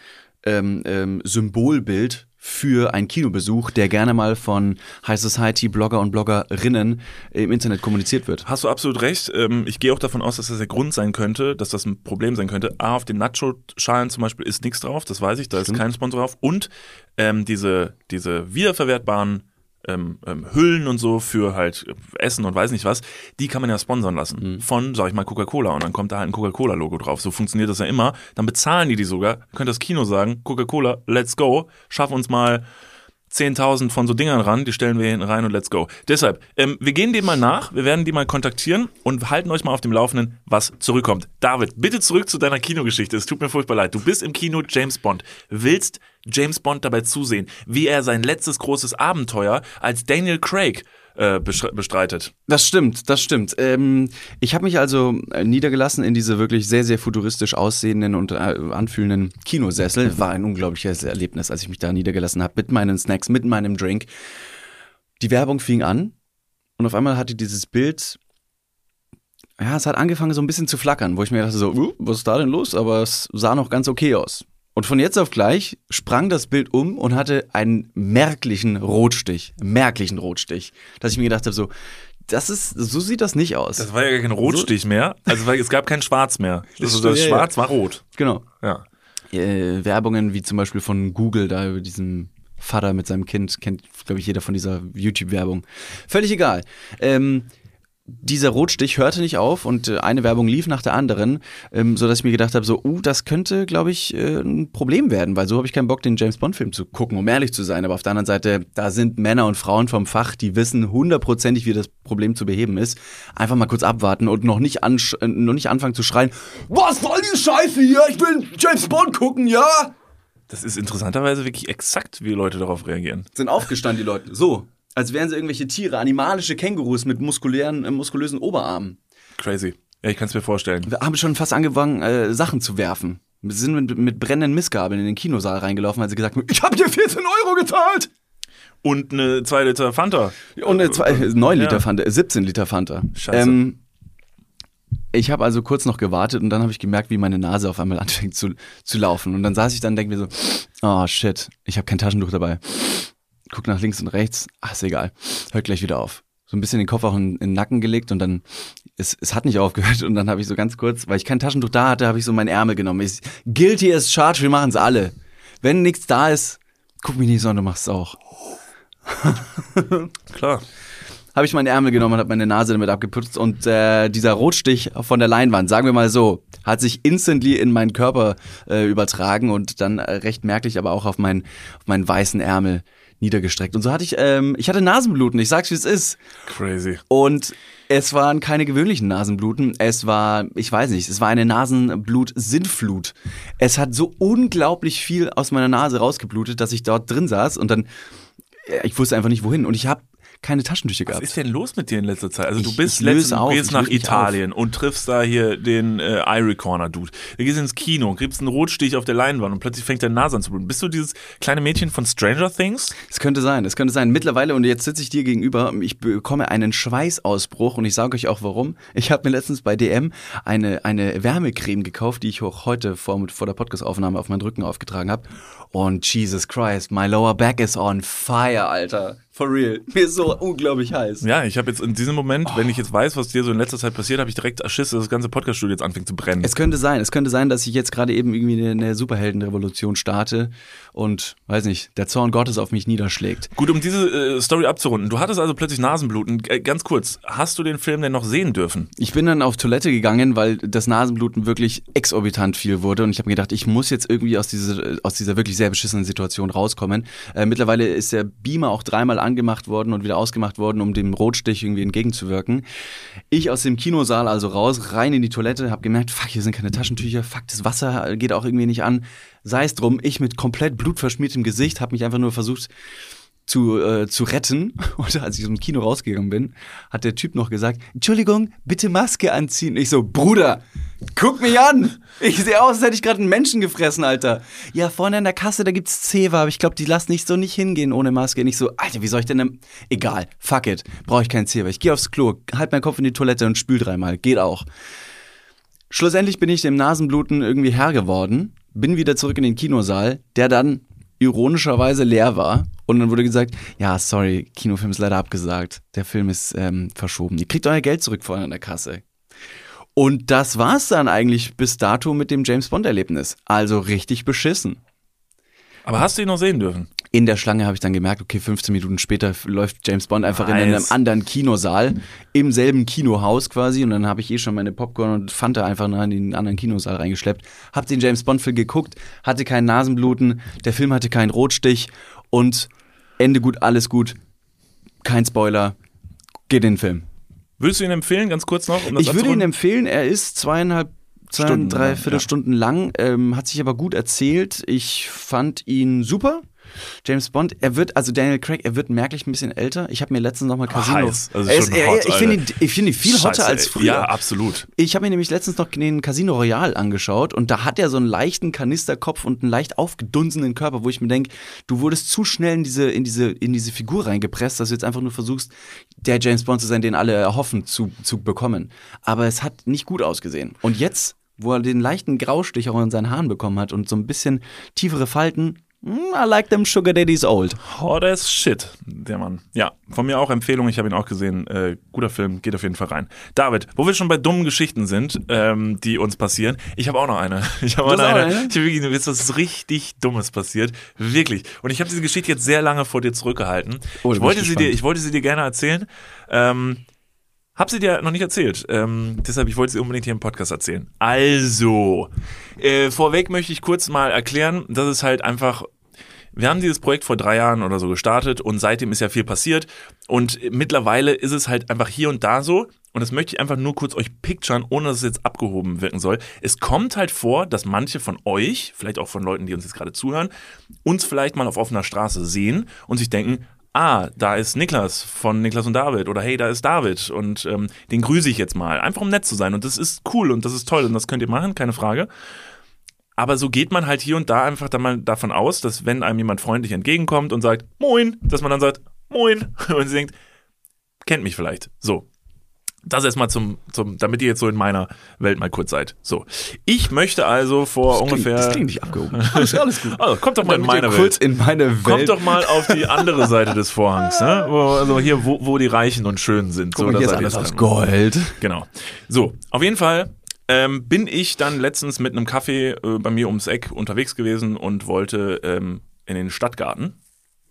ähm, ähm, Symbolbild für einen Kinobesuch, der gerne mal von High Society Blogger und Bloggerinnen im Internet kommuniziert wird. Hast du absolut recht. Ähm, Ich gehe auch davon aus, dass das der Grund sein könnte, dass das ein Problem sein könnte. A, auf den Nacho-Schalen zum Beispiel ist nichts drauf, das weiß ich, da ist kein Sponsor drauf. Und ähm, diese, diese wiederverwertbaren ähm, ähm, Hüllen und so für halt Essen und weiß nicht was, die kann man ja sponsern lassen von, sag ich mal, Coca-Cola und dann kommt da halt ein Coca-Cola-Logo drauf. So funktioniert das ja immer. Dann bezahlen die die sogar. Könnte das Kino sagen, Coca-Cola, let's go, schaff uns mal 10.000 von so Dingern ran, die stellen wir hinten rein und let's go. Deshalb, ähm, wir gehen dem mal nach, wir werden die mal kontaktieren und halten euch mal auf dem Laufenden, was zurückkommt. David, bitte zurück zu deiner Kinogeschichte. Es tut mir furchtbar leid. Du bist im Kino James Bond, willst James Bond dabei zusehen, wie er sein letztes großes Abenteuer als Daniel Craig äh, bestreitet. Das stimmt, das stimmt. Ähm, ich habe mich also äh, niedergelassen in diese wirklich sehr, sehr futuristisch aussehenden und äh, anfühlenden Kinosessel. War ein unglaubliches Erlebnis, als ich mich da niedergelassen habe mit meinen Snacks, mit meinem Drink. Die Werbung fing an und auf einmal hatte dieses Bild ja, es hat angefangen so ein bisschen zu flackern, wo ich mir dachte so, uh, was ist da denn los? Aber es sah noch ganz okay aus. Und von jetzt auf gleich sprang das Bild um und hatte einen merklichen Rotstich. Merklichen Rotstich. Dass ich mir gedacht habe, so, das ist, so sieht das nicht aus. Das war ja kein Rotstich so, mehr. Also es gab kein Schwarz mehr. Also das ja, Schwarz ja. war rot. Genau. Ja. Äh, Werbungen wie zum Beispiel von Google, da über diesen Vater mit seinem Kind, kennt, glaube ich, jeder von dieser YouTube-Werbung. Völlig egal. Ähm, dieser Rotstich hörte nicht auf und äh, eine Werbung lief nach der anderen, ähm, so dass ich mir gedacht habe, so, uh, das könnte, glaube ich, äh, ein Problem werden, weil so habe ich keinen Bock, den James Bond Film zu gucken, um ehrlich zu sein. Aber auf der anderen Seite, da sind Männer und Frauen vom Fach, die wissen hundertprozentig, wie das Problem zu beheben ist. Einfach mal kurz abwarten und noch nicht, äh, noch nicht anfangen zu schreien, was soll die Scheiße hier? Ich will James Bond gucken, ja? Das ist interessanterweise wirklich exakt, wie Leute darauf reagieren. Sind aufgestanden, die Leute. So, als wären sie irgendwelche Tiere, animalische Kängurus mit muskulären, äh, muskulösen Oberarmen. Crazy. Ja, ich kann es mir vorstellen. Wir haben schon fast angefangen, äh, Sachen zu werfen. Wir sind mit, mit brennenden Missgabeln in den Kinosaal reingelaufen, weil sie gesagt haben, ich habe dir 14 Euro gezahlt. Und eine 2 Liter Fanta. Und eine 2, 9 Liter ja. Fanta, 17 Liter Fanta. Scheiße. Ähm, ich habe also kurz noch gewartet und dann habe ich gemerkt, wie meine Nase auf einmal anfängt zu, zu laufen. Und dann saß ich dann und denke mir so, oh shit, ich habe kein Taschentuch dabei guck nach links und rechts, ach, ist egal, hört gleich wieder auf. So ein bisschen den Kopf auch in, in den Nacken gelegt und dann, es, es hat nicht aufgehört und dann habe ich so ganz kurz, weil ich kein Taschentuch da hatte, habe ich so meinen Ärmel genommen. Ich, guilty as charged, wir machen es alle. Wenn nichts da ist, guck mich nicht so an, du machst es auch. Klar. Habe ich meinen Ärmel genommen und habe meine Nase damit abgeputzt und äh, dieser Rotstich von der Leinwand, sagen wir mal so, hat sich instantly in meinen Körper äh, übertragen und dann äh, recht merklich aber auch auf meinen, auf meinen weißen Ärmel niedergestreckt. Und so hatte ich, ähm, ich hatte Nasenbluten, ich sag's wie es ist. Crazy. Und es waren keine gewöhnlichen Nasenbluten, es war, ich weiß nicht, es war eine Nasenblut-Sinnflut. Es hat so unglaublich viel aus meiner Nase rausgeblutet, dass ich dort drin saß und dann, ich wusste einfach nicht wohin. Und ich habe keine Taschentücher gehabt. Was ist denn los mit dir in letzter Zeit? Also du ich, bist ich letztens, du gehst nach Italien und triffst da hier den äh, Irie Corner Dude. Du gehst ins Kino, kriegst einen Rotstich auf der Leinwand und plötzlich fängt deine Nase an zu bluten. Bist du dieses kleine Mädchen von Stranger Things? Es könnte sein, es könnte sein. Mittlerweile und jetzt sitze ich dir gegenüber, ich bekomme einen Schweißausbruch und ich sage euch auch warum. Ich habe mir letztens bei DM eine eine Wärmecreme gekauft, die ich auch heute vor, vor der Podcastaufnahme auf meinen Rücken aufgetragen habe. Und Jesus Christ, my lower back is on fire, Alter. For real. Mir ist so unglaublich heiß. Ja, ich habe jetzt in diesem Moment, oh. wenn ich jetzt weiß, was dir so in letzter Zeit passiert, habe ich direkt Schiss, dass das ganze Podcaststudio jetzt anfängt zu brennen. Es könnte sein. Es könnte sein, dass ich jetzt gerade eben irgendwie eine, eine Superheldenrevolution starte und, weiß nicht, der Zorn Gottes auf mich niederschlägt. Gut, um diese äh, Story abzurunden. Du hattest also plötzlich Nasenbluten. Äh, ganz kurz, hast du den Film denn noch sehen dürfen? Ich bin dann auf Toilette gegangen, weil das Nasenbluten wirklich exorbitant viel wurde und ich habe mir gedacht, ich muss jetzt irgendwie aus dieser, aus dieser wirklich sehr beschissenen Situation rauskommen. Äh, mittlerweile ist der Beamer auch dreimal angemacht worden und wieder ausgemacht worden, um dem Rotstich irgendwie entgegenzuwirken. Ich aus dem Kinosaal also raus, rein in die Toilette, habe gemerkt, fuck, hier sind keine Taschentücher, fuck, das Wasser geht auch irgendwie nicht an. Sei es drum, ich mit komplett blutverschmiertem Gesicht habe mich einfach nur versucht zu, äh, zu retten. Und als ich aus dem Kino rausgegangen bin, hat der Typ noch gesagt, Entschuldigung, bitte Maske anziehen. Ich so, Bruder, guck mich an. Ich sehe aus, als hätte ich gerade einen Menschen gefressen, Alter. Ja, vorne an der Kasse, da gibt's Zewa, aber ich glaube, die lassen nicht so nicht hingehen ohne Maske. Und ich so, Alter, wie soll ich denn... Denn? Egal, fuck it, brauche ich keinen Zewa. Ich gehe aufs Klo, halt meinen Kopf in die Toilette und spül dreimal. Geht auch. Schlussendlich bin ich dem Nasenbluten irgendwie Herr geworden, bin wieder zurück in den Kinosaal, der dann ironischerweise leer war. Und dann wurde gesagt, ja, sorry, Kinofilm ist leider abgesagt. Der Film ist ähm, verschoben. Ihr kriegt euer Geld zurück vorne an der Kasse. Und das war's dann eigentlich bis dato mit dem James Bond-Erlebnis. Also richtig beschissen. Aber hast du ihn noch sehen dürfen? In der Schlange habe ich dann gemerkt, okay, 15 Minuten später läuft James Bond einfach nice. in einem anderen Kinosaal, im selben Kinohaus quasi. Und dann habe ich eh schon meine Popcorn und Fanta einfach in den anderen Kinosaal reingeschleppt. Hab den James Bond-Film geguckt, hatte keinen Nasenbluten, der Film hatte keinen Rotstich und Ende gut, alles gut. Kein Spoiler. Geht in den Film. Würdest du ihn empfehlen, ganz kurz noch? Um das Ich würde ihn empfehlen, er ist zweieinhalb, zwei, Stunden drei lang, Viertelstunden lang, ähm, hat sich aber gut erzählt. Ich fand ihn super. James Bond, er wird, also Daniel Craig, er wird merklich ein bisschen älter. Ich habe mir letztens noch mal Casino. heiß. Also er schon er, hot, ich finde ihn, ich finde ihn viel hotter Scheiße, als ey. früher. Ja, absolut. Ich habe mir nämlich letztens noch den Casino Royale angeschaut und da hat er so einen leichten Kanisterkopf und einen leicht aufgedunsenen Körper, wo ich mir denke, du wurdest zu schnell in diese, in diese, in diese Figur reingepresst, dass du jetzt einfach nur versuchst, der James Bond zu sein, den alle erhoffen zu, zu bekommen. Aber es hat nicht gut ausgesehen. Und jetzt, wo er den leichten Graustich auch in seinen Haaren bekommen hat und so ein bisschen tiefere Falten, I like them sugar daddies old. Hot as shit, der Mann. Ja, von mir auch Empfehlung, ich habe ihn auch gesehen. Äh, guter Film, geht auf jeden Fall rein. David, wo wir schon bei dummen Geschichten sind, ähm, die uns passieren, ich habe auch noch eine. Ich habe auch noch eine. eine? Ich habe wirklich, mir ist was richtig Dummes passiert. Wirklich. Und ich habe diese Geschichte jetzt sehr lange vor dir zurückgehalten. Oh, ich, wollte sie dir, ich wollte sie dir gerne erzählen. Ähm, hab sie dir noch nicht erzählt. Ähm, deshalb, ich wollte sie unbedingt hier im Podcast erzählen. Also, äh, vorweg möchte ich kurz mal erklären, dass es halt einfach wir haben dieses Projekt vor drei Jahren oder so gestartet und seitdem ist ja viel passiert. Und mittlerweile ist es halt einfach hier und da so. Und das möchte ich einfach nur kurz euch picturen, ohne dass es jetzt abgehoben wirken soll. Es kommt halt vor, dass manche von euch, vielleicht auch von Leuten, die uns jetzt gerade zuhören, uns vielleicht mal auf offener Straße sehen und sich denken, ah, da ist Niklas von Niklas und David oder hey, da ist David und ähm, den grüße ich jetzt mal. Einfach um nett zu sein. Und das ist cool und das ist toll und das könnt ihr machen, keine Frage. Aber so geht man halt hier und da einfach dann mal davon aus, dass wenn einem jemand freundlich entgegenkommt und sagt, moin, dass man dann sagt, moin, und sie denkt, kennt mich vielleicht. So. Das erstmal zum, zum, damit ihr jetzt so in meiner Welt mal kurz seid. So. Ich möchte also vor Klingt- ungefähr. Das klingt nicht abgehoben. Alles, alles gut. Also, kommt doch mal in meine kurz Welt. in meine Welt. Kommt doch mal auf die andere Seite des Vorhangs, ne? Also hier, wo, wo die Reichen und Schönen sind. Guck mal, da hier ist alles aus. Gold. Genau. So, auf jeden Fall ähm, bin ich dann letztens mit einem Kaffee äh, bei mir ums Eck unterwegs gewesen und wollte ähm, in den Stadtgarten.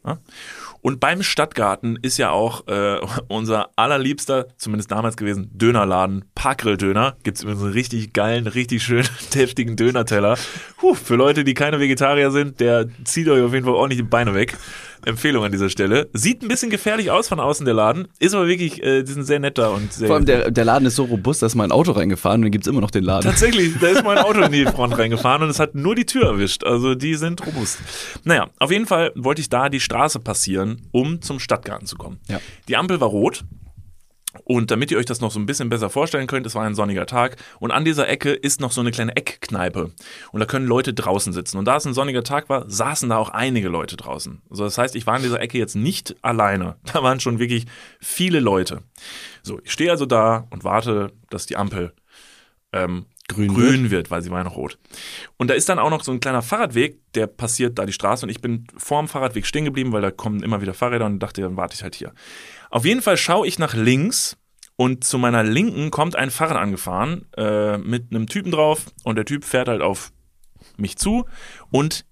Ja? Und beim Stadtgarten ist ja auch äh, unser allerliebster, zumindest damals gewesen, Dönerladen, Parkgrill-Döner. Gibt's übrigens einen richtig geilen, richtig schönen, deftigen Dönerteller. Puh, für Leute, die keine Vegetarier sind, der zieht euch auf jeden Fall ordentlich die Beine weg. Empfehlung an dieser Stelle. Sieht ein bisschen gefährlich aus von außen, der Laden. Ist aber wirklich, äh, die sind sehr netter und sehr Vor allem der, der Laden ist so robust, dass mein Auto reingefahren und dann gibt's immer noch den Laden. Tatsächlich, da ist mein Auto in die Front reingefahren und es hat nur die Tür erwischt. Also die sind robust. Naja, auf jeden Fall wollte ich da die Straße passieren, um zum Stadtgarten zu kommen. Ja. Die Ampel war rot. Und damit ihr euch das noch so ein bisschen besser vorstellen könnt, es war ein sonniger Tag und an dieser Ecke ist noch so eine kleine Eckkneipe und da können Leute draußen sitzen. Und da es ein sonniger Tag war, saßen da auch einige Leute draußen. Also das heißt, ich war in dieser Ecke jetzt nicht alleine. Da waren schon wirklich viele Leute. So, ich stehe also da und warte, dass die Ampel ähm, Grün grün, wird. weil sie war ja noch rot. Und da ist dann auch noch so ein kleiner Fahrradweg, der passiert da die Straße und ich bin vorm Fahrradweg stehen geblieben, weil da kommen immer wieder Fahrräder und dachte, dann warte ich halt hier. Auf jeden Fall schaue ich nach links und zu meiner Linken kommt ein Fahrrad angefahren äh, mit einem Typen drauf und der Typ fährt halt auf mich zu und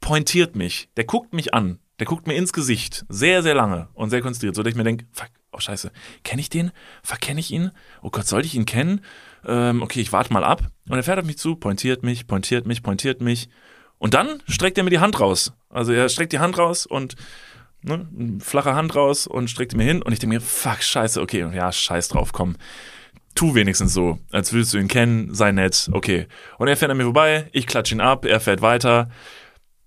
pointiert mich. Der guckt mich an. Der guckt mir ins Gesicht. Sehr, sehr lange und sehr konzentriert, so dass ich mir denke, fuck, oh scheiße, kenne ich den? Fuck, kenne ich ihn? Oh Gott, sollte ich ihn kennen? Ähm, okay, ich warte mal ab. Und er fährt auf mich zu, pointiert mich, pointiert mich, pointiert mich. Und dann streckt er mir die Hand raus. Also er streckt die Hand raus und ne, flache Hand raus und streckt die mir hin. Und ich denke mir, fuck, scheiße, okay, ja, scheiß drauf, komm. Tu wenigstens so, als würdest du ihn kennen, sei nett, okay. Und er fährt an mir vorbei, ich klatsche ihn ab, er fährt weiter,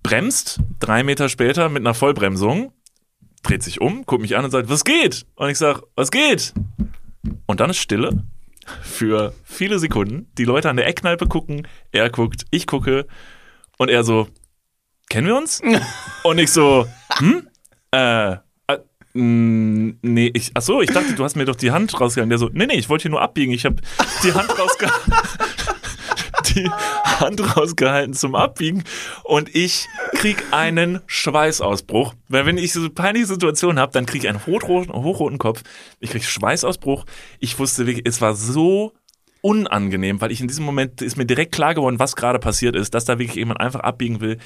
bremst drei Meter später mit einer Vollbremsung, dreht sich um, guckt mich an und sagt, was geht? Und ich sag, was geht? Und dann ist Stille für viele Sekunden. Die Leute an der Eckkneipe gucken, er guckt, ich gucke und er so, kennen wir uns? und ich so, hm? Äh, äh, mh, nee, ich, ach so, ich dachte, du hast mir doch die Hand rausgehalten. Der so, nee, nee, ich wollte hier nur abbiegen. Ich habe die Hand rausgehalten. die Hand rausgehalten zum Abbiegen und ich krieg einen Schweißausbruch. Weil wenn ich so peinliche Situationen habe, dann kriege ich einen hochroten, hochroten Kopf. Ich krieg Schweißausbruch. Ich wusste wirklich, es war so unangenehm, weil ich in diesem Moment ist mir direkt klar geworden, was gerade passiert ist, dass da wirklich jemand einfach abbiegen will,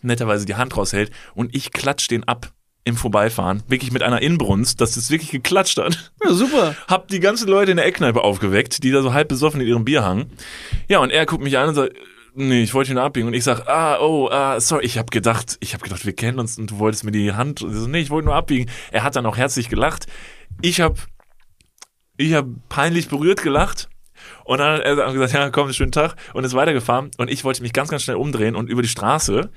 netterweise die Hand raushält und ich klatsch den ab im Vorbeifahren, wirklich mit einer Inbrunst, dass es wirklich geklatscht hat. Ja, super. Hab die ganzen Leute in der Eckkneipe aufgeweckt, die da so halb besoffen in ihrem Bier hangen. Ja, und er guckt mich an und sagt, nee, ich wollte nur abbiegen. Und ich sag, ah, oh, ah, sorry, ich habe gedacht, ich habe gedacht, wir kennen uns und du wolltest mir die Hand. Und so, nee, ich wollte nur abbiegen. Er hat dann auch herzlich gelacht. Ich habe ich hab peinlich berührt gelacht. Und dann hat er gesagt, ja, komm, schönen Tag. Und ist weitergefahren. Und ich wollte mich ganz, ganz schnell umdrehen und über die Straße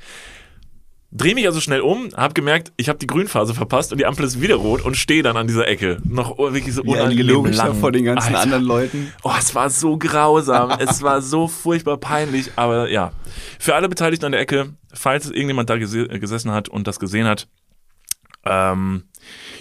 Dreh mich also schnell um, hab gemerkt, ich habe die Grünphase verpasst und die Ampel ist wieder rot und stehe dann an dieser Ecke. Noch wirklich so unangenehm lang. vor den ganzen Alter. anderen Leuten. Oh, es war so grausam, es war so furchtbar peinlich, aber ja. Für alle Beteiligten an der Ecke, falls irgendjemand da gese gesessen hat und das gesehen hat, ähm,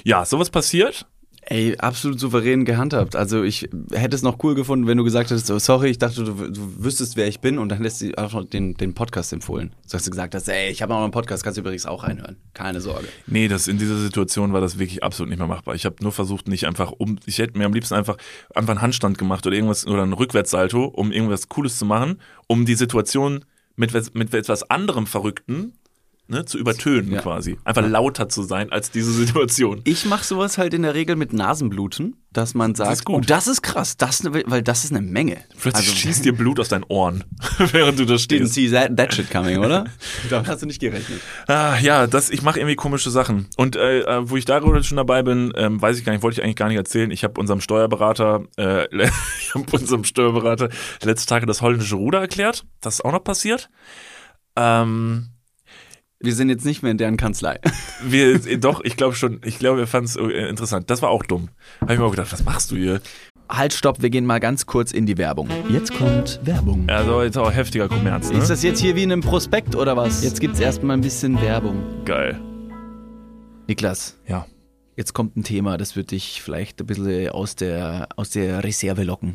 ja, sowas passiert. Ey, absolut souverän gehandhabt. Also ich hätte es noch cool gefunden, wenn du gesagt hättest, oh, sorry, ich dachte, du, du wüsstest, wer ich bin und dann hättest du einfach den, den Podcast empfohlen. So hast du gesagt hast, ey, ich habe auch noch einen Podcast, kannst du übrigens auch reinhören. Keine Sorge. Nee, das in dieser Situation war das wirklich absolut nicht mehr machbar. Ich habe nur versucht, nicht einfach um, ich hätte mir am liebsten einfach einfach einen Handstand gemacht oder irgendwas oder einen Rückwärtssalto, um irgendwas Cooles zu machen, um die Situation mit, mit etwas anderem Verrückten ne, zu übertönen Ja. quasi. Einfach lauter zu sein als diese Situation. Ich mache sowas halt in der Regel mit Nasenbluten, dass man sagt, ist gut. oh, das ist krass, das, weil das ist eine Menge. Plötzlich Also- schießt dir Blut aus deinen Ohren, während du da Didn't stehst. see that, that shit coming, oder? Damit hast du nicht gerechnet. Ah, ja, das, ich mache irgendwie komische Sachen. Und äh, äh, wo ich da gerade schon dabei bin, ähm, weiß ich gar nicht, wollte ich eigentlich gar nicht erzählen. Ich habe unserem Steuerberater, äh, ich habe unserem Steuerberater letzte Tage das holländische Ruder erklärt. Das ist auch noch passiert. Ähm, Wir sind jetzt nicht mehr in deren Kanzlei. wir, äh, doch, ich glaube schon, ich glaube, wir fanden es äh, interessant. Das war auch dumm. Habe ich mir auch gedacht, was machst du hier? Halt, stopp, wir gehen mal ganz kurz in die Werbung. Jetzt kommt Werbung. Also jetzt auch heftiger Kommerz, ne? Ist das jetzt hier wie in einem Prospekt oder was? Jetzt gibt's erstmal ein bisschen Werbung. Geil. Niklas, Ja. jetzt kommt ein Thema, das wird dich vielleicht ein bisschen aus der, aus der Reserve locken.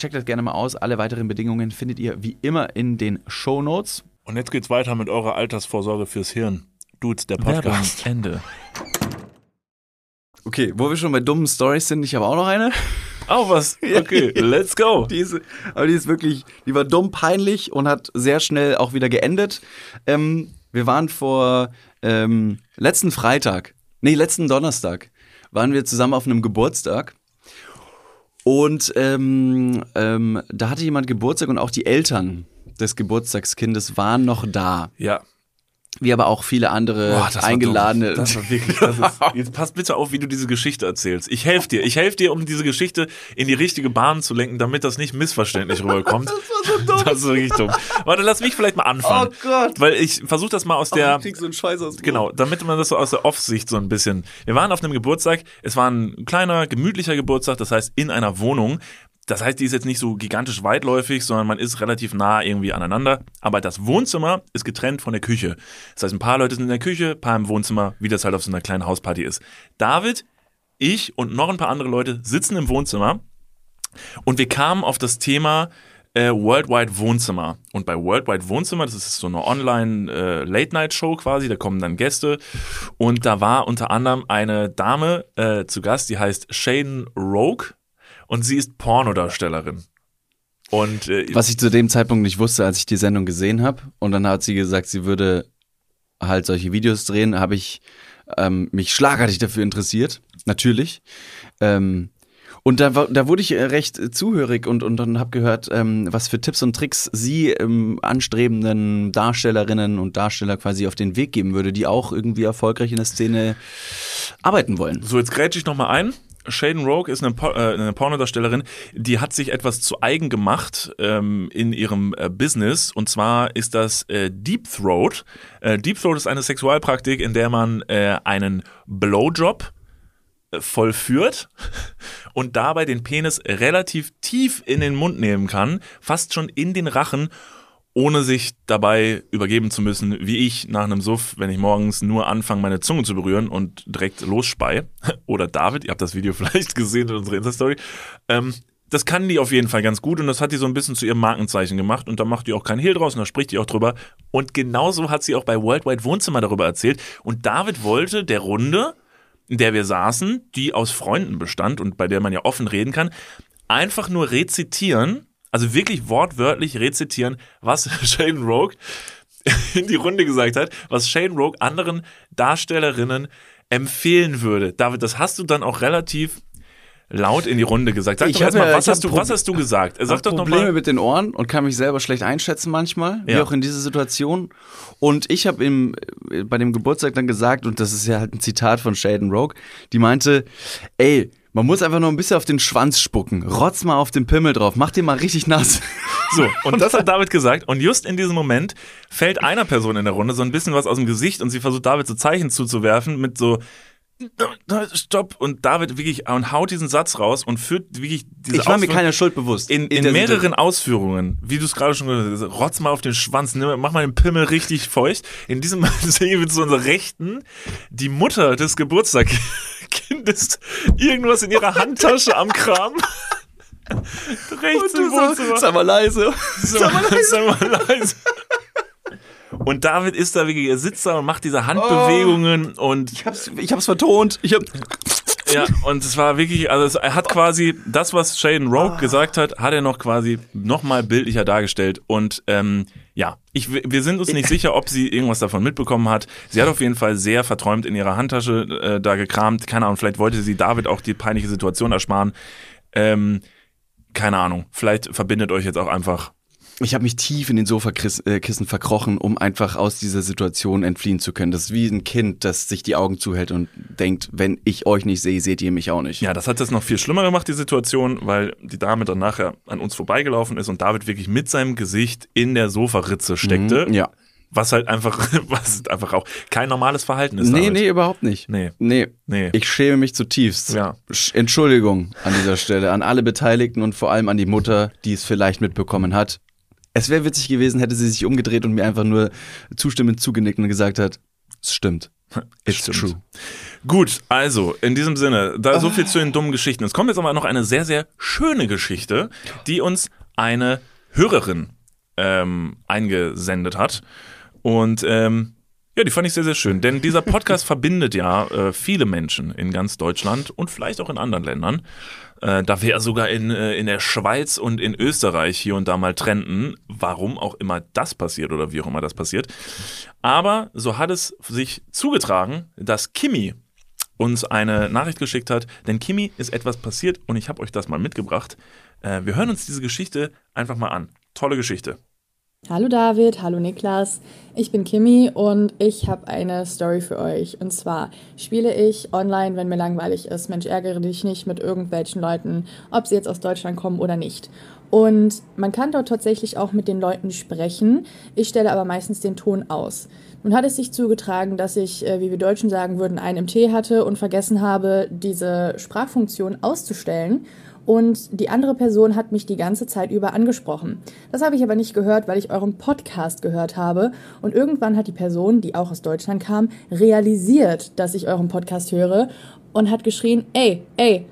Checkt das gerne mal aus. Alle weiteren Bedingungen findet ihr wie immer in den Show Notes. Und jetzt geht's weiter mit eurer Altersvorsorge fürs Hirn. Dudes, der Podcast. Ende. Okay, wo wir schon bei dummen Stories sind, ich habe auch noch eine. Auch was. Okay, let's go. Die ist, aber die ist wirklich, die war dumm, peinlich und hat sehr schnell auch wieder geendet. Ähm, wir waren vor ähm, letzten Freitag, nee, letzten Donnerstag, waren wir zusammen auf einem Geburtstag. Und ähm, ähm, da hatte jemand Geburtstag und auch die Eltern des Geburtstagskindes waren noch da. Ja. Wie aber auch viele andere Boah, das war eingeladene. dumm. Das war wirklich, das ist, jetzt pass bitte auf, wie du diese Geschichte erzählst. Ich helfe dir. Ich helfe dir, um diese Geschichte in die richtige Bahn zu lenken, damit das nicht missverständlich rüberkommt. das war so dumm. Das ist wirklich dumm. Warte, lass mich vielleicht mal anfangen. Oh Gott. Weil ich versuche das mal aus der. ich krieg so einen Scheiß aus Genau, damit man das so aus der Off-Sicht so ein bisschen. Wir waren auf einem Geburtstag, es war ein kleiner, gemütlicher Geburtstag, das heißt in einer Wohnung. Das heißt, die ist jetzt nicht so gigantisch weitläufig, sondern man ist relativ nah irgendwie aneinander. Aber das Wohnzimmer ist getrennt von der Küche. Das heißt, ein paar Leute sind in der Küche, ein paar im Wohnzimmer, wie das halt auf so einer kleinen Hausparty ist. David, ich und noch ein paar andere Leute sitzen im Wohnzimmer und wir kamen auf das Thema äh, Worldwide Wohnzimmer. Und bei Worldwide Wohnzimmer, das ist so eine Online-Late-Night-Show quasi, da kommen dann Gäste. Und da war unter anderem eine Dame äh, zu Gast, die heißt Shane Rogue und sie ist Pornodarstellerin. Und äh, Was ich zu dem Zeitpunkt nicht wusste, als ich die Sendung gesehen habe. Und dann hat sie gesagt, sie würde halt solche Videos drehen, habe ich ähm, mich schlagartig dafür interessiert. Natürlich. Ähm, und da, da wurde ich äh, recht zuhörig und, und dann habe gehört, ähm, was für Tipps und Tricks sie ähm, anstrebenden Darstellerinnen und Darsteller quasi auf den Weg geben würde, die auch irgendwie erfolgreich in der Szene arbeiten wollen. So, jetzt grätsche ich nochmal ein. Shaden Rogue ist eine, Po- äh, eine Pornodarstellerin, die hat sich etwas zu eigen gemacht ähm, in ihrem äh, Business. Und zwar ist das äh, Deep Throat. Äh, Deep Throat ist eine Sexualpraktik, in der man äh, einen Blowjob äh, vollführt und dabei den Penis relativ tief in den Mund nehmen kann, fast schon in den Rachen, ohne sich dabei übergeben zu müssen, wie ich nach einem Suff, wenn ich morgens nur anfange, meine Zunge zu berühren und direkt losspei. Oder David, ihr habt das Video vielleicht gesehen in unserer Insta-Story. Ähm, das kann die auf jeden Fall ganz gut und das hat die so ein bisschen zu ihrem Markenzeichen gemacht und da macht die auch keinen Hehl draus und da spricht die auch drüber. Und genauso hat sie auch bei Worldwide Wohnzimmer darüber erzählt. Und David wollte der Runde, in der wir saßen, die aus Freunden bestand und bei der man ja offen reden kann, einfach nur rezitieren, also wirklich wortwörtlich rezitieren, was Shane Rogue in die Runde gesagt hat, was Shane Rogue anderen Darstellerinnen empfehlen würde. David, das hast du dann auch relativ laut in die Runde gesagt. Sag Ich doch erstmal, was, hast du, was hast du gesagt? Sag Hab doch Probleme nochmal. mit den Ohren und kann mich selber schlecht einschätzen manchmal, wie Ja. auch in dieser Situation. Und ich habe äh, bei dem Geburtstag dann gesagt, und das ist ja halt ein Zitat von Shaden Rogue, die meinte, ey, man muss einfach nur ein bisschen auf den Schwanz spucken, rotz mal auf den Pimmel drauf, mach den mal richtig nass. So, und das hat David gesagt. Und just in diesem Moment fällt einer Person in der Runde so ein bisschen was aus dem Gesicht und sie versucht David so Zeichen zuzuwerfen mit so Stopp und David wirklich und haut diesen Satz raus und führt wirklich diese Ich war mir keiner Schuld bewusst. in, in der mehreren Ausführungen, wie du es gerade schon gesagt hast, rotz mal auf den Schwanz, nimm, mach mal den Pimmel richtig feucht. In diesem sehen wir zu unserer Rechten die Mutter des Geburtstagkindes irgendwas in ihrer Handtasche am Kram. Rechts im Wohnzimmer. Sei mal leise. Sag mal leise. Sag mal leise. Und David ist da wirklich, er sitzt da und macht diese Handbewegungen und Ich hab's, ich hab's vertont. Ich hab, ja, und es war wirklich, also es, er hat quasi das, was Shaden Rogue gesagt hat, hat er noch quasi nochmal bildlicher dargestellt. Und ähm, ja, ich, wir sind uns nicht sicher, ob sie irgendwas davon mitbekommen hat. Sie hat auf jeden Fall sehr verträumt in ihrer Handtasche äh, da gekramt. Keine Ahnung, vielleicht wollte sie David auch die peinliche Situation ersparen. Ähm, keine Ahnung, vielleicht verbindet euch jetzt auch einfach ich habe mich tief in den Sofakissen verkrochen, um einfach aus dieser Situation entfliehen zu können. Das ist wie ein Kind, das sich die Augen zuhält und denkt, wenn ich euch nicht sehe, seht ihr mich auch nicht. Ja, das hat es noch viel schlimmer gemacht, die Situation, weil die Dame dann nachher an uns vorbeigelaufen ist und David wirklich mit seinem Gesicht in der Sofaritze steckte. Mhm, ja. Was halt einfach, was einfach auch kein normales Verhalten ist. Nee, David. nee, überhaupt nicht. Nee. Nee. Nee. Ich schäme mich zutiefst. Ja. Sch- Entschuldigung an dieser Stelle an alle Beteiligten und vor allem an die Mutter, die es vielleicht mitbekommen hat. Es wäre witzig gewesen, hätte sie sich umgedreht und mir einfach nur zustimmend zugenickt und gesagt hat, es stimmt. It's Stimmt. true. Gut, also in diesem Sinne, da so viel zu den dummen Geschichten. Es kommt jetzt aber noch eine sehr, sehr schöne Geschichte, die uns eine Hörerin ähm, eingesendet hat. Und ähm, Ja, die fand ich sehr, sehr schön. Denn dieser Podcast verbindet ja äh, viele Menschen in ganz Deutschland und vielleicht auch in anderen Ländern. Äh, da wir sogar in, äh, in der Schweiz und in Österreich hier und da mal trennten, warum auch immer das passiert oder wie auch immer das passiert. Aber so hat es sich zugetragen, dass Kimi uns eine Nachricht geschickt hat, denn Kimi ist etwas passiert und ich habe euch das mal mitgebracht. Äh, wir hören uns diese Geschichte einfach mal an. Tolle Geschichte. Hallo David, hallo Niklas. Ich bin Kimi und ich habe eine Story für euch. Und zwar spiele ich online, wenn mir langweilig ist. Mensch, ärgere dich nicht mit irgendwelchen Leuten, ob sie jetzt aus Deutschland kommen oder nicht. Und man kann dort tatsächlich auch mit den Leuten sprechen. Ich stelle aber meistens den Ton aus. Nun hat es sich zugetragen, dass ich, äh, wie wir Deutschen sagen würden, einen im Tee hatte und vergessen habe, diese Sprachfunktion auszustellen und die andere Person hat mich die ganze Zeit über angesprochen. Das habe ich aber nicht gehört, weil ich euren Podcast gehört habe und irgendwann hat die Person, die auch aus Deutschland kam, realisiert, dass ich euren Podcast höre und hat geschrien, ey, ey,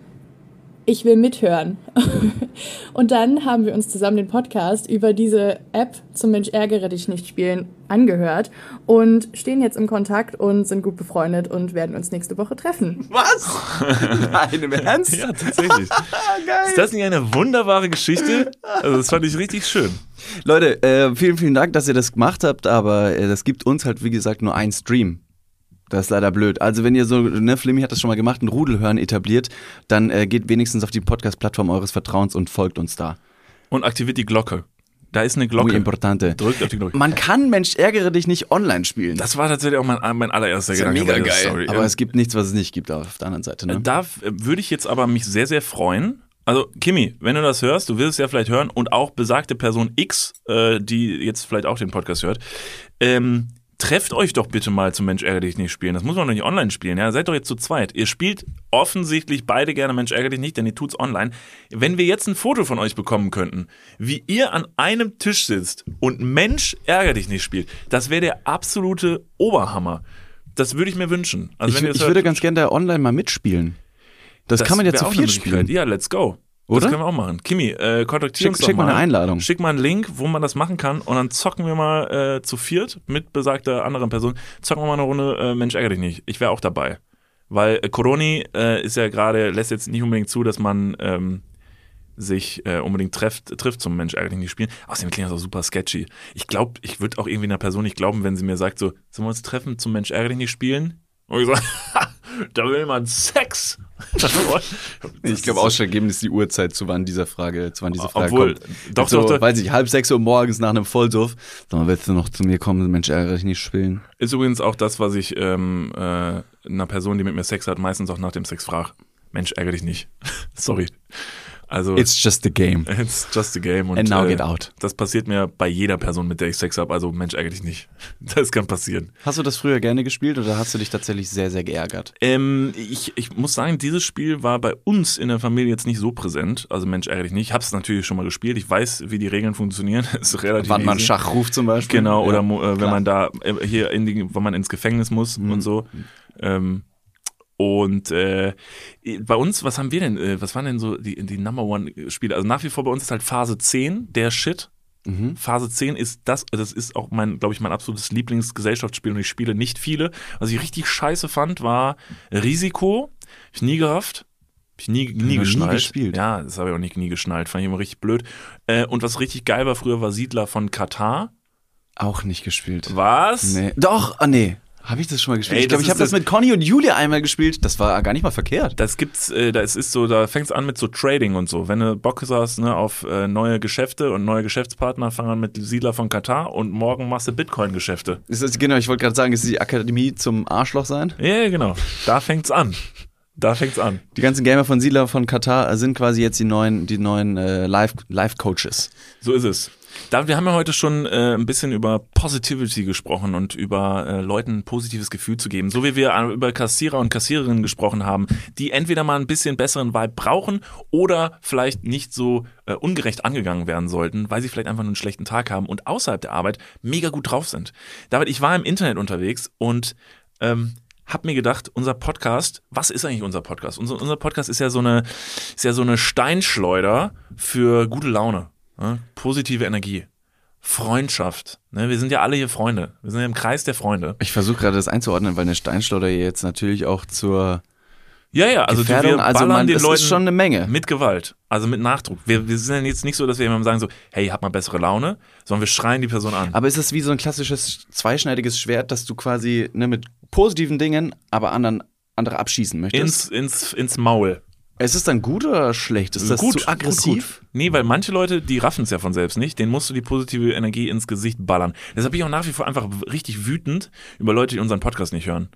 ich will mithören. und dann haben wir uns zusammen den Podcast über diese App zum Mensch ärgere dich nicht spielen angehört und stehen jetzt im Kontakt und sind gut befreundet und werden uns nächste Woche treffen. Was? Nein, im Ernst? Ja, tatsächlich. Geil. Ist das nicht eine wunderbare Geschichte? Also das fand ich richtig schön. Leute, äh, vielen, vielen Dank, dass ihr das gemacht habt, aber äh, das gibt uns halt, wie gesagt, nur einen Stream. Das ist leider blöd. Also wenn ihr so, ne, Flimmy hat das schon mal gemacht, ein Rudelhören etabliert, dann äh, geht wenigstens auf die Podcast-Plattform eures Vertrauens und folgt uns da. Und aktiviert die Glocke. Da ist eine Muy Glocke. importante. Drückt auf die Glocke. Man kann Mensch ärgere dich nicht online spielen. Das war tatsächlich auch mein, mein allererster ist ja Gedanke mega geil. Story. Aber es gibt nichts, was es nicht gibt auf der anderen Seite. Ne? Da f- würde ich jetzt aber mich sehr, sehr freuen. Also, Kimi, wenn du das hörst, du wirst es ja vielleicht hören und auch besagte Person X, äh, die jetzt vielleicht auch den Podcast hört, ähm, trefft euch doch bitte mal zum Mensch ärgere dich nicht spielen. Das muss man doch nicht online spielen, ja. Seid doch jetzt zu zweit. Ihr spielt offensichtlich beide gerne Mensch ärgere dich nicht, denn ihr tut's online. Wenn wir jetzt ein Foto von euch bekommen könnten, wie ihr an einem Tisch sitzt und Mensch ärgere dich nicht spielt, das wäre der absolute Oberhammer. Das würde ich mir wünschen. Also ich ich das würde hört, ganz gerne da online mal mitspielen. Das, kann man ja zu Möglichkeit. spielen. Ja, let's go. Oder? Das können wir auch machen. Kimi, äh, kontaktier Schick- uns doch schick mal eine Einladung. Schick mal einen Link, wo man das machen kann und dann zocken wir mal äh, zu viert mit besagter anderen Person. Zocken wir mal eine Runde äh, Mensch ärgere dich nicht. Ich wäre auch dabei. Weil äh, Coroni äh, ist ja gerade, lässt jetzt nicht unbedingt zu, dass man ähm, sich äh, unbedingt trefft, trifft zum Mensch ärgere dich nicht spielen. Außerdem klingt das auch super sketchy. Ich glaube, ich würde auch irgendwie einer Person nicht glauben, wenn sie mir sagt so, sollen wir uns treffen zum Mensch ärgere dich nicht spielen? Und ich so, da will man Sex. Ich glaube, ausschlaggebend ist die Uhrzeit, zu wann dieser Frage, zu wann diese Frage Obwohl, kommt. doch, so, doch, doch. Weiß ich, halb sechs Uhr morgens nach einem Vollsuff. Dann willst du noch zu mir kommen, Mensch, ärgere dich nicht spielen. Ist übrigens auch das, was ich ähm, äh, einer Person, die mit mir Sex hat, meistens auch nach dem Sex frage. Mensch, ärgere dich nicht. Sorry. Also, It's just a game. it's just a game. Und, And now äh, get out. Das passiert mir bei jeder Person, mit der ich Sex habe. Also, Mensch, ärgere dich nicht. Das kann passieren. Hast du das früher gerne gespielt oder hast du dich tatsächlich sehr, sehr geärgert? Ähm, ich, ich muss sagen, dieses Spiel war bei uns in der Familie jetzt nicht so präsent. Also, Mensch, ärgere dich nicht. Ich habe es natürlich schon mal gespielt. Ich weiß, wie die Regeln funktionieren. ist relativ Wann man easy. Schach ruft zum Beispiel? Genau, Ja, oder äh, wenn man da äh, hier in die, wenn man ins Gefängnis muss Mhm. und so. Ähm, und äh, bei uns, was haben wir denn, äh, was waren denn so die, die Number One Spiele? Also nach wie vor bei uns ist halt Phase 10 der Shit. Mhm. Phase 10 ist das, das ist auch mein, glaube ich, mein absolutes Lieblingsgesellschaftsspiel und ich spiele nicht viele. Was ich richtig scheiße fand, war Risiko. Hab ich nie gerafft. Hab ich nie, nie nie geschnallt. gespielt. Ja, das habe ich auch nicht nie geschnallt. Fand ich immer richtig blöd. Äh, und was richtig geil war früher, war Siedler von Katar. Auch nicht gespielt. Was? Nee. Doch, ah nee. Habe ich das schon mal gespielt? Ey, ich glaube, ich habe das mit Conny und Julia einmal gespielt. Das war gar nicht mal verkehrt. Das gibt's, äh, das ist so, da fängt's an mit so Trading und so. Wenn du Bock hast ne, auf äh, neue Geschäfte und neue Geschäftspartner, fang an mit Siedler von Katar und morgen machst du Bitcoin-Geschäfte. Genau, ich wollte gerade sagen, ist die Akademie zum Arschloch sein? Ja, ja, genau. Da fängt's an. Da fängt's an. Die ganzen Gamer von Siedler von Katar sind quasi jetzt die neuen, die neuen äh, Live- Live-Coaches. So ist es. Da, wir haben ja heute schon äh, ein bisschen über Positivity gesprochen und über äh, Leuten ein positives Gefühl zu geben. So wie wir äh, über Kassierer und Kassiererinnen gesprochen haben, die entweder mal ein bisschen besseren Vibe brauchen oder vielleicht nicht so äh, ungerecht angegangen werden sollten, weil sie vielleicht einfach nur einen schlechten Tag haben und außerhalb der Arbeit mega gut drauf sind. David, ich war im Internet unterwegs und ähm, hab mir gedacht, unser Podcast, was ist eigentlich unser Podcast? Unser, unser Podcast ist ja so eine, ist ja so eine Steinschleuder für gute Laune, ne? positive Energie. Freundschaft. Ne? Wir sind ja alle hier Freunde. Wir sind ja im Kreis der Freunde. Ich versuche gerade das einzuordnen, weil eine Steinschleuder jetzt natürlich auch zur Ja, ja, also Gefährdung, wir also man, den das Leuten ist schon eine Menge. mit Gewalt, also mit Nachdruck. Wir, wir sind ja jetzt nicht so, dass wir jemandem sagen so, hey, hab mal bessere Laune, sondern wir schreien die Person an. Aber ist es wie so ein klassisches zweischneidiges Schwert, dass du quasi ne, mit positiven Dingen, aber anderen andere abschießen möchtest? ins, ins, ins Maul. Ist es dann gut oder schlecht? Ist das gut, zu aggressiv? Gut, gut. Nee, weil manche Leute, die raffen es ja von selbst nicht, denen musst du die positive Energie ins Gesicht ballern. Deshalb bin ich auch nach wie vor einfach richtig wütend über Leute, die unseren Podcast nicht hören.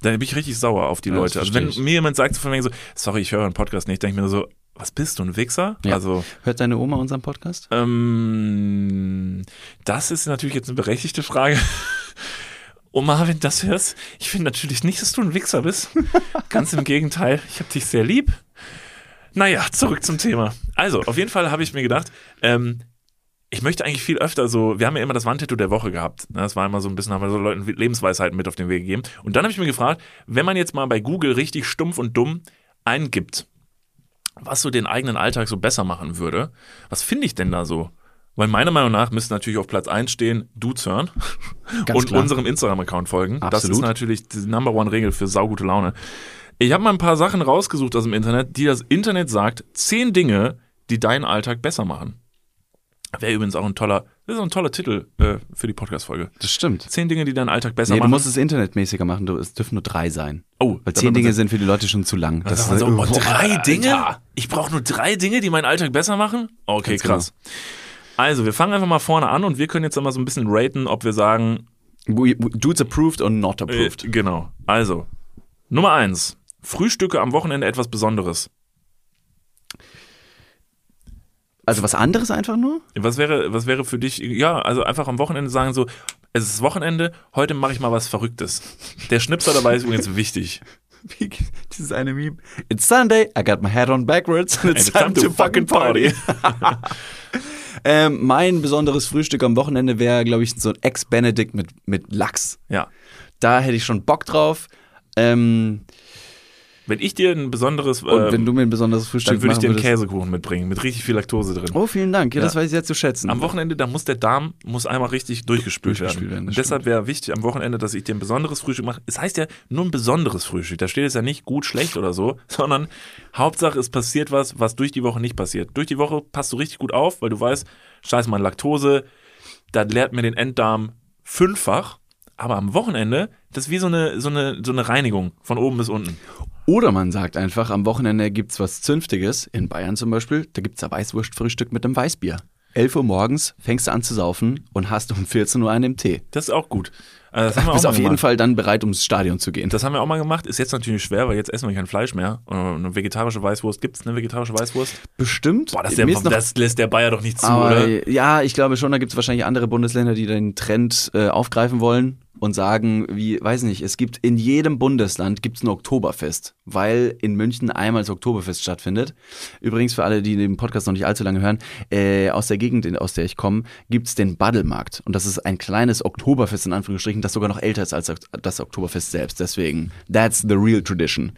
Da bin ich richtig sauer auf die Ja, Leute. Also wenn ich. mir jemand sagt so von wegen so, sorry, ich höre einen Podcast nicht, denke ich mir so, was bist du, ein Wichser? Ja. Also, Hört deine Oma unseren Podcast? ähm, das ist natürlich jetzt eine berechtigte Frage. Oma, wenn du das hörst, ich finde natürlich nicht, dass du ein Wichser bist. Ganz im Gegenteil, ich habe dich sehr lieb. Naja, zurück zum Thema. Also, auf jeden Fall habe ich mir gedacht, ähm, ich möchte eigentlich viel öfter so, wir haben ja immer das Wandtattoo der Woche gehabt. Ne? Das war immer so ein bisschen, haben wir so Leuten Lebensweisheiten mit auf den Weg gegeben. Und dann habe ich mir gefragt, wenn man jetzt mal bei Google richtig stumpf und dumm eingibt, was so den eigenen Alltag so besser machen würde, was finde ich denn da so? Weil meiner Meinung nach müsste natürlich auf Platz 1 stehen, hören Ganz und klar. unserem Instagram-Account folgen. Das ist Absolut. natürlich die Number One Regel für saugute Laune. Ich habe mal ein paar Sachen rausgesucht aus dem Internet, die das Internet sagt, zehn Dinge, die deinen Alltag besser machen. Wäre übrigens auch ein toller, das ist auch ein toller Titel äh, für die Podcast-Folge. Das stimmt. Zehn Dinge, die deinen Alltag besser Nee, du machen. musst es internetmäßiger machen. Du, es dürfen nur drei sein. oh, Weil zehn Dinge sind für die Leute schon zu lang. Das ist so, oh, drei. Dinge? Ich brauche nur drei Dinge, die meinen Alltag besser machen? Okay, Ganz krass. Also, wir fangen einfach mal vorne an und wir können jetzt mal so ein bisschen raten, ob wir sagen, Dudes approved or not äh, approved. genau. Also, Nummer eins. Frühstücke am Wochenende etwas Besonderes. Also was anderes einfach nur? Was wäre, was wäre für dich, ja, also einfach am Wochenende sagen so, es ist Wochenende, heute mache ich mal was Verrücktes. Der Schnipser dabei ist übrigens wichtig. Wie- Dieses eine Meme. It's Sunday, I got my hat on backwards and it's, And time, to fucking party. ähm, mein besonderes Frühstück am Wochenende wäre, glaube ich, so ein Ex-Benedict mit, mit Lachs. Ja. Da hätte ich schon Bock drauf. Ähm, Wenn ich dir ein besonderes, und ähm, wenn du mir ein besonderes Frühstück dann würde ich dir einen Käsekuchen mitbringen, mit richtig viel Laktose drin. Oh, vielen Dank. Ja, das Ja. weiß ich sehr zu schätzen. Am Wochenende, da muss der Darm muss einmal richtig durchgespült, Durchgespült werden, werden. das Und deshalb wäre wichtig am Wochenende, dass ich dir ein besonderes Frühstück mache. Es heißt ja nur ein besonderes Frühstück. Da steht es ja nicht gut, schlecht oder so, sondern Hauptsache es passiert was, was durch die Woche nicht passiert. Durch die Woche passt du richtig gut auf, weil du weißt, scheiß mal Laktose, das leert mir den Enddarm fünffach. Aber am Wochenende, das ist wie so eine, so eine, so eine Reinigung von oben bis unten. Oder man sagt einfach, am Wochenende gibt's was Zünftiges, in Bayern zum Beispiel, da gibt's ein Weißwurstfrühstück mit einem Weißbier. 11 Uhr morgens fängst du an zu saufen und hast um 14 Uhr einen im Tee. Das ist auch gut. Also das Bist auf jeden. Fall dann bereit, ums Stadion zu gehen. Das haben wir auch mal gemacht. Ist jetzt natürlich schwer, weil jetzt essen wir kein Fleisch mehr. Und eine vegetarische Weißwurst. Gibt es eine vegetarische Weißwurst? Bestimmt. Boah, das, der, das lässt der Bayer doch nicht zu, aber, oder? Ja, ich glaube schon, da gibt's wahrscheinlich andere Bundesländer, die den Trend äh, aufgreifen wollen und sagen, wie, weiß nicht, es gibt in jedem Bundesland gibt's ein Oktoberfest, weil in München einmal das Oktoberfest stattfindet. Übrigens für alle, die den Podcast noch nicht allzu lange hören, äh, aus der Gegend, aus der ich komme, gibt's den Baddelmarkt. Und das ist ein kleines Oktoberfest in Anführungsstrichen, das sogar noch älter ist als das Oktoberfest selbst. Deswegen, that's the real tradition.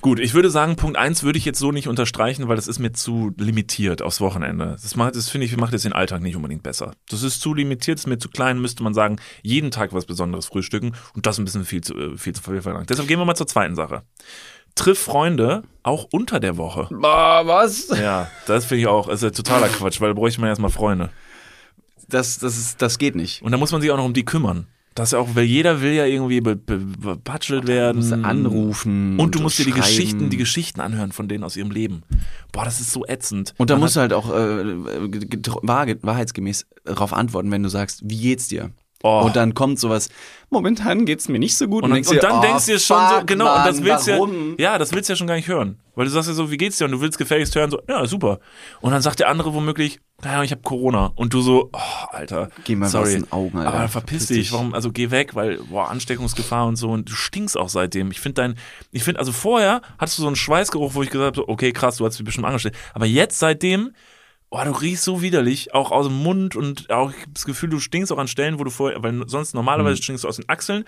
Gut, ich würde sagen, Punkt 1 würde ich jetzt so nicht unterstreichen, weil das ist mir zu limitiert aufs Wochenende. Das macht, das finde ich, macht jetzt den Alltag nicht unbedingt besser. Das ist zu limitiert, ist mir zu klein, müsste man sagen, jeden Tag was Besonderes frühstücken und das ein bisschen viel zu, äh, viel zu viel verlangt. Deshalb gehen wir mal zur zweiten Sache. Triff Freunde auch unter der Woche. Boah, was? Ja, das finde ich auch, ist ja totaler Quatsch, weil da bräuchte man erstmal Freunde. Das, das, ist, das geht nicht. Und da muss man sich auch noch um die kümmern. Das auch, weil jeder will ja irgendwie be- be- bepatschelt werden. musst du anrufen Und du musst dir die. Geschichten, die Geschichten anhören von denen aus ihrem Leben. Boah, das ist so ätzend. Und da musst du halt auch äh, wahr- wahrheitsgemäß darauf antworten, wenn du sagst, wie geht's dir? Oh. Und dann kommt sowas, momentan geht's mir nicht so gut. und, dann, und dann oh, denkst du dir schon so, genau, und das Mann, willst du warum? ja, ja, das willst du ja schon gar nicht hören. Weil du sagst ja so, wie geht's dir? Und du willst gefälligst hören, so, ja, super. Und dann sagt der andere womöglich, naja, ich habe Corona. Und du so, oh, Alter, Geh mal sorry. aus den Augen, Alter. Aber verpiss, Verpiss dich. dich. Warum, also geh weg, weil, boah, Ansteckungsgefahr und so. Und du stinkst auch seitdem. Ich finde dein, ich finde, also vorher hattest du so einen Schweißgeruch, wo ich gesagt habe, so, okay, krass, du hast dich bestimmt angesteckt. Aber jetzt seitdem, Boah, du riechst so widerlich, auch aus dem Mund und auch das Gefühl, du stinkst auch an Stellen, wo du vorher, weil sonst Mhm. normalerweise stinkst du aus den Achseln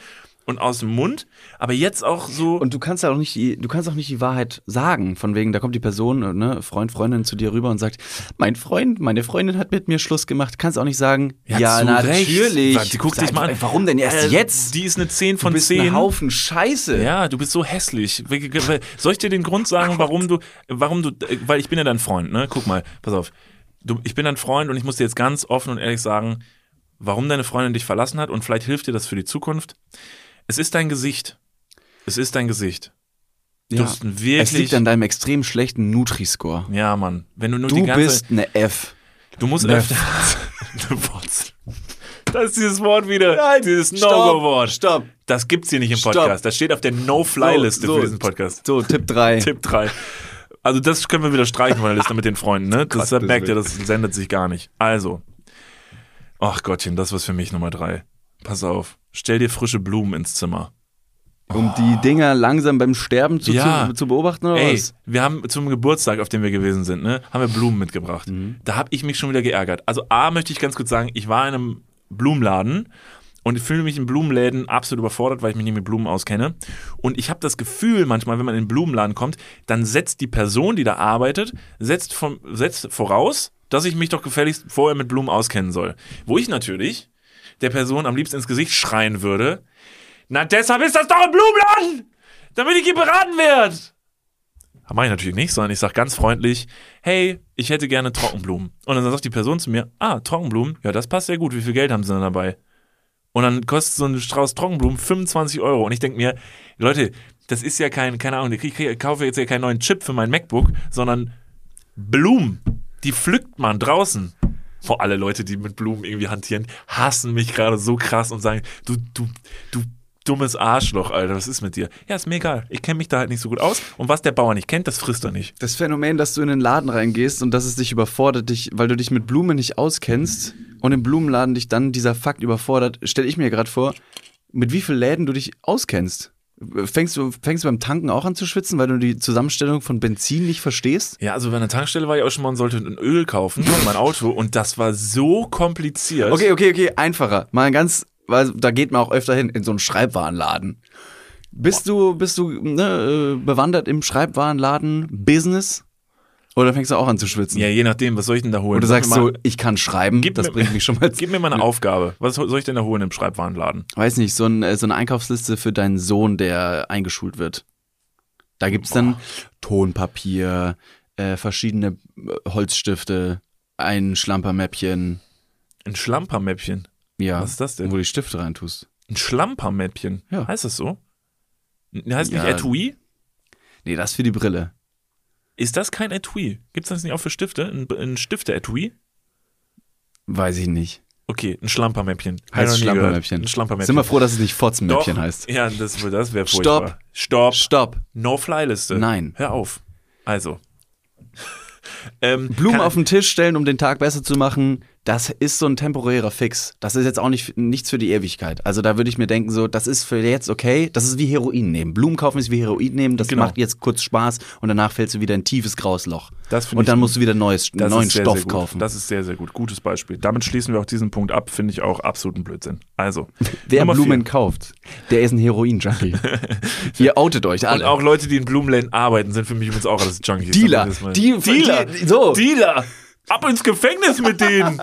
und aus dem Mund, aber jetzt auch so. Und du kannst ja auch nicht die, du kannst auch nicht die Wahrheit sagen. Von wegen, da kommt die Person, ne, Freund, Freundin zu dir rüber und sagt, mein Freund, meine Freundin hat mit mir Schluss gemacht. Kannst auch nicht sagen, ja, zu natürlich. Recht. Die guckt dich mal an. Warum denn erst Äh, jetzt? Die ist eine 10 von du bist 10. ein Haufen Scheiße. Ja, du bist so hässlich. Soll ich dir den Grund sagen, warum du, warum du, weil ich bin ja dein Freund, ne? Guck mal, pass auf. Du, ich bin dein Freund und ich muss dir jetzt ganz offen und ehrlich sagen, warum deine Freundin dich verlassen hat und vielleicht hilft dir das für die Zukunft. Es ist dein Gesicht. Es ist dein Gesicht. Du Ja. ein wirklich. Es liegt an deinem extrem schlechten Nutri-Score. ja, Mann. Wenn du nur Du die ganze bist eine F. Du musst Ne öfter. Eine Wurzel. Das ist dieses Wort wieder. Nein, dieses No-Go-Wort. stopp. Das gibt's hier nicht im. Podcast. Das steht auf der No-Fly-Liste So, so. für diesen Podcast. So, Tipp 3. Tipp 3. Also das können wir wieder streichen von der Liste mit den Freunden, ne? Das Gottes merkt ihr, das sendet sich gar nicht. Also. Ach Gottchen, das war's für mich Nummer 3. Pass auf. Stell dir frische Blumen ins Zimmer. Um die Dinger langsam beim Sterben zu, Ja. zu, zu beobachten oder Ey, was? wir haben zum Geburtstag, auf dem wir gewesen sind, ne, haben wir Blumen mitgebracht. Mhm. Da habe ich mich schon wieder geärgert. Also A möchte ich ganz kurz sagen, ich war in einem Blumenladen und ich fühle mich in Blumenläden absolut überfordert, weil ich mich nicht mit Blumen auskenne. Und ich habe das Gefühl, manchmal, wenn man in den Blumenladen kommt, dann setzt die Person, die da arbeitet, setzt, vom, setzt voraus, dass ich mich doch gefälligst vorher mit Blumen auskennen soll. Wo ich natürlich der Person am liebsten ins Gesicht schreien würde, na deshalb ist das doch ein Blumenladen, damit ich hier beraten werde. Das mache ich natürlich nicht, sondern ich sage ganz freundlich, hey, ich hätte gerne Trockenblumen. Und dann sagt die Person zu mir, ah, Trockenblumen, ja, das passt sehr gut, wie viel Geld haben sie denn dabei? Und dann kostet so ein Strauß Trockenblumen 25 Euro. Und ich denke mir, Leute, das ist ja kein, keine Ahnung, ich, ich kaufe jetzt ja keinen neuen Chip für mein MacBook, sondern Blumen, die pflückt man draußen. Vor alle Leute, die mit Blumen irgendwie hantieren, hassen mich gerade so krass und sagen, du, du, du dummes Arschloch, Alter, was ist mit dir? Ja, ist mir egal. Ich kenne mich da halt nicht so gut aus. Und was der Bauer nicht kennt, das frisst er nicht. Das Phänomen, dass du in den Laden reingehst und dass es dich überfordert, dich, weil du dich mit Blumen nicht auskennst und im Blumenladen dich dann dieser Fakt überfordert, stelle ich mir gerade vor, mit wie vielen Läden du dich auskennst. Fängst du, fängst du beim Tanken auch an zu schwitzen, weil du die Zusammenstellung von Benzin nicht verstehst? Ja, also bei einer Tankstelle war ich auch schon mal und sollte ein Öl kaufen für mein Auto und das war so kompliziert. Okay, okay, okay, einfacher. Mal ganz, weil da geht man auch öfter hin, in so einen Schreibwarenladen. Bist du, bist du ne, äh, bewandert im Schreibwarenladen-Business? Oder fängst du auch an zu schwitzen? Ja, je nachdem, was soll ich denn da holen? Oder sagst mal, so, ich kann schreiben, Gib das mir- bringt mich schon mal Gib mir mal eine Aufgabe. Was soll ich denn da holen im Schreibwarenladen? weiß nicht, so, ein, äh, so eine Einkaufsliste für deinen Sohn, der eingeschult wird. Da gibt's dann Tonpapier, äh, verschiedene äh, Holzstifte, ein Schlampermäppchen. Ein Schlampermäppchen. Ja, Was ist das denn? wo du die Stifte reintust. Ein Schlampermäppchen. Ja. Heißt das so? Heißt Ja. nicht Etui? Nee, das für die Brille. Ist das kein Etui? Gibt es das nicht auch für Stifte? Ein, ein Stifte-Etui? Weiß ich nicht. Okay, ein Schlampermäppchen. Heißt. Schlampermäppchen. Ein Schlampermäppchen. Sind wir froh, dass es nicht Fotzenmäppchen Doch. heißt. Ja, das, das wäre Stopp. furchtbar. Stopp. Stopp. No-Fly-Liste. Nein. Hör auf. Also. ähm, Blumen auf den Tisch stellen, um den Tag besser zu machen, das ist so ein temporärer Fix. Das ist jetzt auch nicht nichts für die Ewigkeit. Also da würde ich mir denken, so, das ist für jetzt okay. Das ist wie Heroin nehmen. Blumen kaufen ist wie Heroin nehmen. Das Genau. macht jetzt kurz Spaß und danach fällst du wieder in ein tiefes graues Loch. Und dann musst du wieder neues, neuen sehr, Stoff sehr kaufen. Das ist sehr, sehr gut. Gutes Beispiel. Damit schließen wir auch diesen Punkt ab. Finde ich auch absoluten Blödsinn. Also. Wer Nummer Blumen vier. kauft, der ist ein Heroin-Junkie. Ihr outet euch Und alle. auch Leute, die in Blumenläden arbeiten, sind für mich übrigens auch alles Junkies. Dealer. Mal- Die- Dealer. die- so. Dealer. Ab ins Gefängnis mit denen.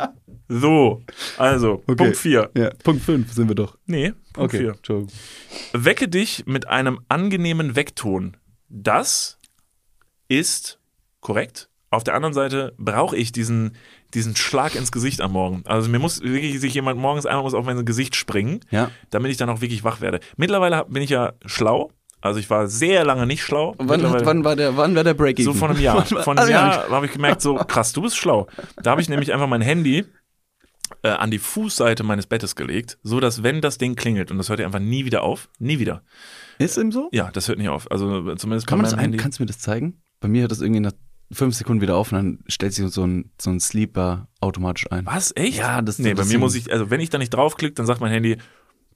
So. Also, Okay. Punkt 4. ja, Punkt 5 sind wir doch. Nee, Punkt 4. Entschuldigung. Wecke dich mit einem angenehmen Weckton. Das ist korrekt. Auf der anderen Seite brauche ich diesen, diesen Schlag ins Gesicht am Morgen. Also mir muss wirklich sich jemand morgens einmal muss auf mein Gesicht springen, Ja. damit ich dann auch wirklich wach werde. Mittlerweile bin ich ja schlau. Also ich war sehr lange nicht schlau. Wann, Mittlerweile- wann, war der, wann war der Break so vor einem Jahr. Vor einem Also, Jahr habe ich gemerkt, so krass, du bist schlau. Da habe ich nämlich einfach mein Handy äh, an die Fußseite meines Bettes gelegt, so dass wenn das Ding klingelt und das hört ja einfach nie wieder auf, nie wieder. Ist ihm so? Ja, das hört nicht auf. Also zumindest Kann man das ein, Handy. kannst du mir das zeigen? Bei mir hört das irgendwie nach fünf Sekunden wieder auf und dann stellt sich so ein, so ein Sleeper automatisch ein. Was? Echt? Ja, das- Nee, das bei mir muss ich, also wenn ich da nicht draufklicke, dann sagt mein Handy,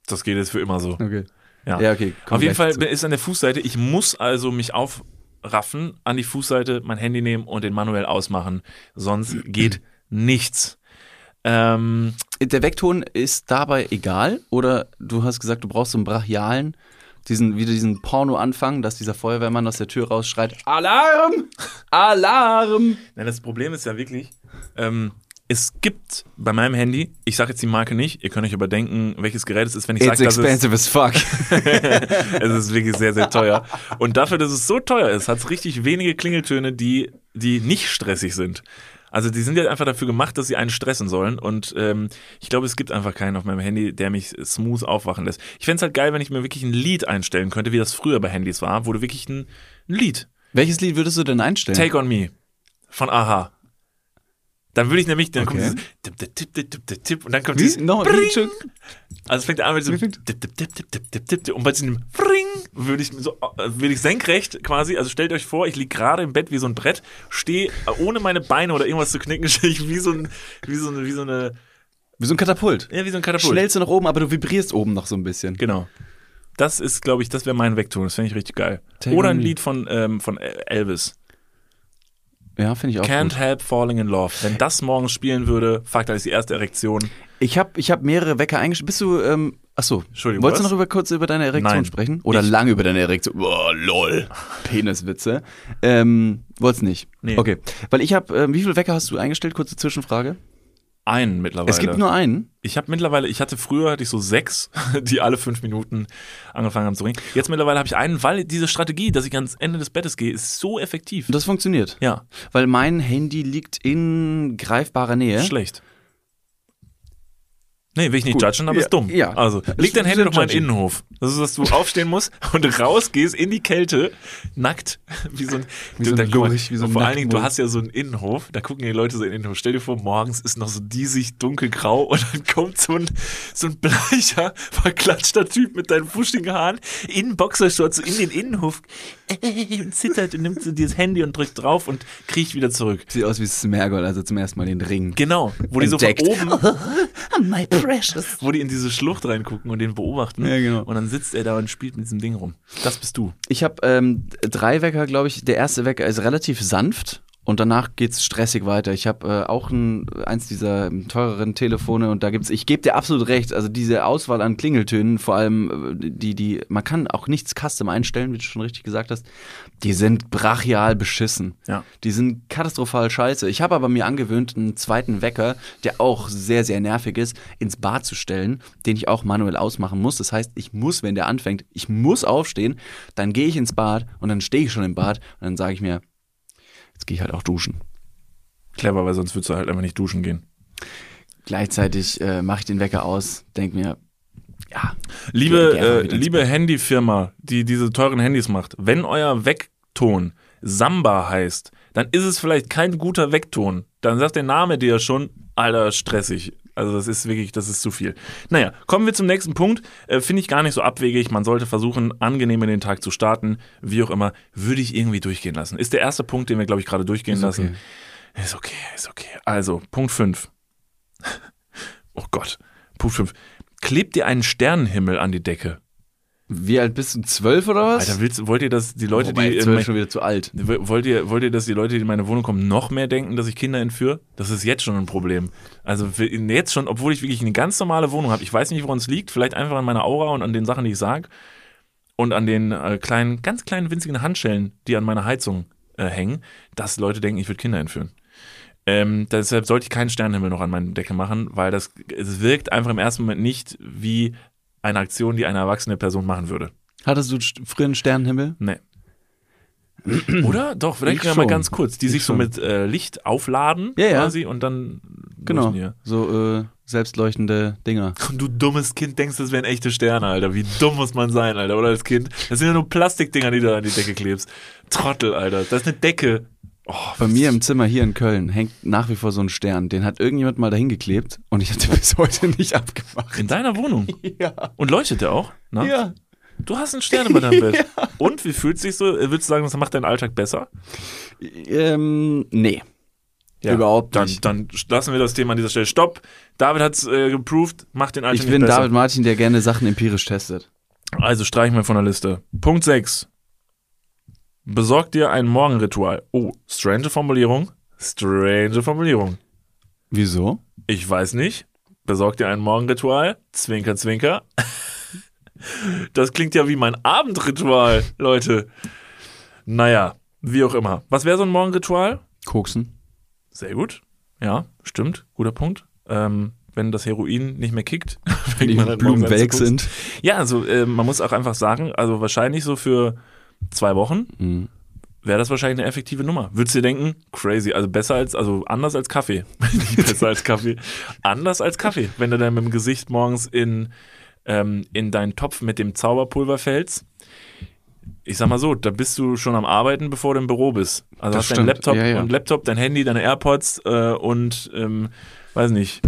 das geht jetzt für immer so. Okay. Ja, Ja, okay. Auf jeden Fall zu. ist an der Fußseite, ich muss also mich aufraffen, an die Fußseite mein Handy nehmen und den manuell ausmachen. Sonst geht nichts. Ähm, Der Weckton ist dabei egal? Oder du hast gesagt, du brauchst so einen brachialen, diesen, wieder diesen Porno-Anfang, dass dieser Feuerwehrmann aus der Tür rausschreit, Alarm! Alarm! Nein, das Problem ist ja wirklich, ähm, es gibt bei meinem Handy, ich sage jetzt die Marke nicht, ihr könnt euch aber denken, welches Gerät es ist, wenn ich sage, dass es, expensive as fuck. es ist wirklich sehr, sehr teuer. Und dafür, dass es so teuer ist, hat es richtig wenige Klingeltöne, die, die nicht stressig sind. Also die sind ja einfach dafür gemacht, dass sie einen stressen sollen. Und ähm, ich glaube, es gibt einfach keinen auf meinem Handy, der mich smooth aufwachen lässt. Ich fände es halt geil, wenn ich mir wirklich ein Lied einstellen könnte, wie das früher bei Handys war, wo du wirklich ein, ein Lied Welches Lied würdest du denn einstellen? Take on Me von Aha. Dann würde ich nämlich, dann Okay. kommt dieses Tipp, Tipp, Tipp, Tipp, Tipp, und dann kommt Wie? dieses ein Bring. Also es fängt an mit so Tipp, Tipp, Tipp, Tipp, Tipp, Tipp, Tipp, und bei diesem Bring würde ich so, äh, würde ich senkrecht quasi, also stellt euch vor, ich liege gerade im Bett wie so ein Brett, stehe äh, ohne meine Beine oder irgendwas zu knicken, stehe ich wie so ein, wie so eine, wie so eine, Wie so ein Katapult. ja, wie so ein Katapult. Schnellst du nach oben, aber du vibrierst oben noch so ein bisschen. Genau. Das ist, glaube ich, das wäre mein Wegtun. Das fände ich richtig geil. Oder ein. Lied von, ähm, von Elvis. Ja, finde ich auch Can't gut. Help Falling in Love. Wenn das morgens spielen würde, fuck, da ist die erste Erektion. Ich habe ich hab mehrere Wecker eingestellt. Bist du, ähm, achso, Entschuldigung, wolltest was? du noch über, kurz über deine Erektion Nein. sprechen? Oder Ich- lange über deine Erektion? Boah, lol. Peniswitze. Ähm, wolltest nicht? Nee. Okay, weil ich habe, ähm, wie viele Wecker hast du eingestellt? Kurze Zwischenfrage. Einen mittlerweile. Es gibt nur einen. Ich habe mittlerweile, ich hatte früher hatte ich so sechs, die alle fünf Minuten angefangen haben zu ringen. Jetzt mittlerweile habe ich einen, weil diese Strategie, dass ich ans Ende des Bettes gehe, ist so effektiv. Und das funktioniert. ja, Weil mein Handy liegt in greifbarer Nähe. schlecht. Nee, will ich nicht Gut. judgen, aber Ja, ist dumm. ja. Also, leg dein Handy doch mal in den. Innenhof. Das ist, dass du aufstehen musst und rausgehst in die Kälte, nackt, wie so ein, Wie so ein Lurch, wie so ein und Vor allen Dingen, du hast ja so einen Innenhof, da gucken die Leute so in den Innenhof. Stell dir vor, morgens ist noch so diesig dunkelgrau und dann kommt so ein, so ein bleicher, verklatschter Typ mit deinen fuschigen Haaren in Boxershorts so in den Innenhof und zittert und nimmt so dieses Handy und drückt drauf und kriecht wieder zurück. Sieht aus wie Smergol, also zum ersten Mal den Ring. Genau, wo die so von oben My precious. wo die in diese Schlucht reingucken und den beobachten. Ja, genau. Und dann sitzt er da und spielt mit diesem Ding rum. Das bist du. Ich habe ähm, drei Wecker, glaube ich. Der erste Wecker ist relativ sanft und danach geht's stressig weiter. Ich habe äh, auch ein, eins dieser teureren Telefone und da gibt's, ich gebe dir absolut recht, also diese Auswahl an Klingeltönen, vor allem äh, die, die, man kann auch nichts custom einstellen, wie du schon richtig gesagt hast, die sind brachial beschissen. Ja. Die sind katastrophal scheiße. Ich habe aber mir angewöhnt, einen zweiten Wecker, der auch sehr, sehr nervig ist, ins Bad zu stellen, den ich auch manuell ausmachen muss. Das heißt, ich muss, wenn der anfängt, ich muss aufstehen, dann gehe ich ins Bad und dann stehe ich schon im Bad und dann sage ich mir, jetzt gehe ich halt auch duschen. Clever, weil sonst würdest du halt einfach nicht duschen gehen. Gleichzeitig äh, mache ich den Wecker aus, denke mir, ja, Liebe, äh, liebe Handyfirma, die diese teuren Handys macht, wenn euer Weckton Samba heißt, dann ist es vielleicht kein guter Weckton. Dann sagt der Name dir schon, Alter, stressig. Also das ist wirklich, das ist zu viel. Naja, kommen wir zum nächsten Punkt. Äh, Finde ich gar nicht so abwegig. Man sollte versuchen, angenehm in den Tag zu starten. Wie auch immer, würde ich irgendwie durchgehen lassen. Ist der erste Punkt, den wir, glaube ich, gerade durchgehen Ist lassen. okay. Ist okay, ist okay. Also, Punkt 5. Oh Gott. Punkt 5. Klebt dir einen Sternenhimmel an die Decke. Wie alt bist du? Zwölf oder was? Alter, willst, wollt ihr, dass die Leute, Wobei, die zwölf mein, schon wieder zu alt. wollt ihr, wollt ihr, dass die Leute, die in meine Wohnung kommen, noch mehr denken, dass ich Kinder entführe? Das ist jetzt schon ein Problem. Also jetzt schon, obwohl ich wirklich eine ganz normale Wohnung habe. Ich weiß nicht, woran es liegt. Vielleicht einfach an meiner Aura und an den Sachen, die ich sage. Und an den äh, kleinen, ganz kleinen, winzigen Handschellen, die an meiner Heizung äh, hängen, dass Leute denken, ich würde Kinder entführen. Ähm, deshalb sollte ich keinen Sternenhimmel noch an meine Decke machen, weil das es wirkt einfach im ersten Moment nicht wie eine Aktion, die eine erwachsene Person machen würde. Hattest du früher einen Sternenhimmel? Nee. Oder? Doch, vielleicht mal ganz kurz, die Ich sich so schon. mit äh, Licht aufladen Ja, ja. quasi und dann Genau. So äh, selbstleuchtende Dinger. Und du dummes Kind denkst, das wären echte Sterne, Alter. Wie dumm muss man sein, Alter, oder als Kind? Das sind ja nur Plastikdinger, die du an die Decke klebst. Trottel, Alter. Das ist eine Decke. Oh, Bei mir im Zimmer hier in Köln hängt nach wie vor so ein Stern. Den hat irgendjemand mal dahin geklebt und ich hatte bis heute nicht abgemacht. in deiner Wohnung. Ja. Und leuchtet der auch? Na? Ja. Du hast einen Stern über deinem Bett. Und wie fühlt sich so? Würdest du sagen, das macht deinen Alltag besser? Ähm, nee. Überhaupt dann, nicht. Dann lassen wir das Thema an dieser Stelle. Stopp. David hat es äh, geproved, macht den Alltag Ich nicht bin besser. David Martin, der gerne Sachen empirisch testet. Also streichen wir von der Liste. Punkt 6. Besorg dir ein Morgenritual. Oh, strange Formulierung. Strange Formulierung. Wieso? Ich weiß nicht. Besorg dir ein Morgenritual. Zwinker, zwinker. Das klingt ja wie mein Abendritual, Leute. Naja, wie auch immer. Was wäre so ein Morgenritual? Koksen. Sehr gut. Ja, stimmt. Guter Punkt. Ähm, wenn das Heroin nicht mehr kickt, Wenn die halt Blumen weg sind. Ja, also äh, man muss auch einfach sagen, also wahrscheinlich so für zwei Wochen Mhm. wäre das wahrscheinlich eine effektive Nummer. Würdest du dir denken, crazy, also besser als, also anders als Kaffee. Nicht besser als Kaffee. Anders als Kaffee. Wenn du dann mit dem Gesicht morgens in, ähm, in deinen Topf mit dem Zauberpulver fällst. Ich sag mal so, da bist du schon am Arbeiten, bevor du im Büro bist. Also Das hast deinen. Laptop Ja, ja. und Laptop, dein Handy, deine AirPods äh, und ähm, weiß nicht,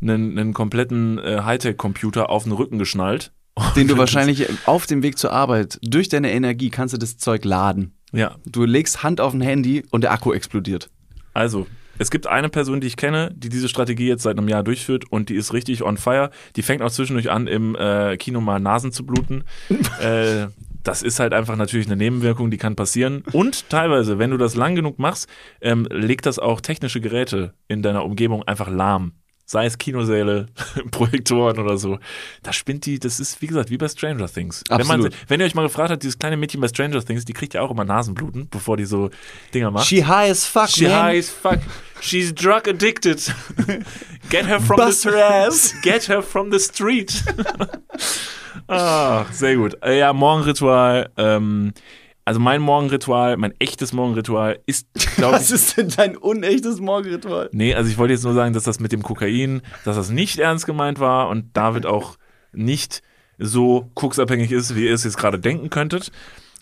einen, einen kompletten äh, Hightech-Computer auf den Rücken geschnallt. Den du wahrscheinlich auf dem Weg zur Arbeit durch deine Energie kannst du das Zeug laden. Ja, Du legst Hand auf ein Handy und der Akku explodiert. Also, es gibt eine Person, die ich kenne, die diese Strategie jetzt seit einem Jahr durchführt und die ist richtig on fire. Die fängt auch zwischendurch an, im äh, Kino mal Nasen zu bluten. äh, das ist halt einfach natürlich eine Nebenwirkung, die kann passieren. Und teilweise, wenn du das lang genug machst, ähm, legt das auch technische Geräte in deiner Umgebung einfach lahm. Sei es Kinosäle, Projektoren oder so. Da spinnt die, das ist wie gesagt wie bei Stranger Things. Wenn, man, wenn ihr euch mal gefragt habt, dieses kleine Mädchen bei Stranger Things, die kriegt ja auch immer Nasenbluten, bevor die so Dinger macht. She high as fuck, She high as fuck. She's drug addicted. Get her from Bust the her ass. Get her from the street. ah, sehr gut. Ja, Morgenritual. Ähm, also mein Morgenritual, mein echtes Morgenritual ist, glaube Was ich. ist denn dein unechtes Morgenritual? Nee, also ich wollte jetzt nur sagen, dass das mit dem Kokain, dass das nicht ernst gemeint war und David auch nicht so koksabhängig ist, wie ihr es jetzt gerade denken könntet.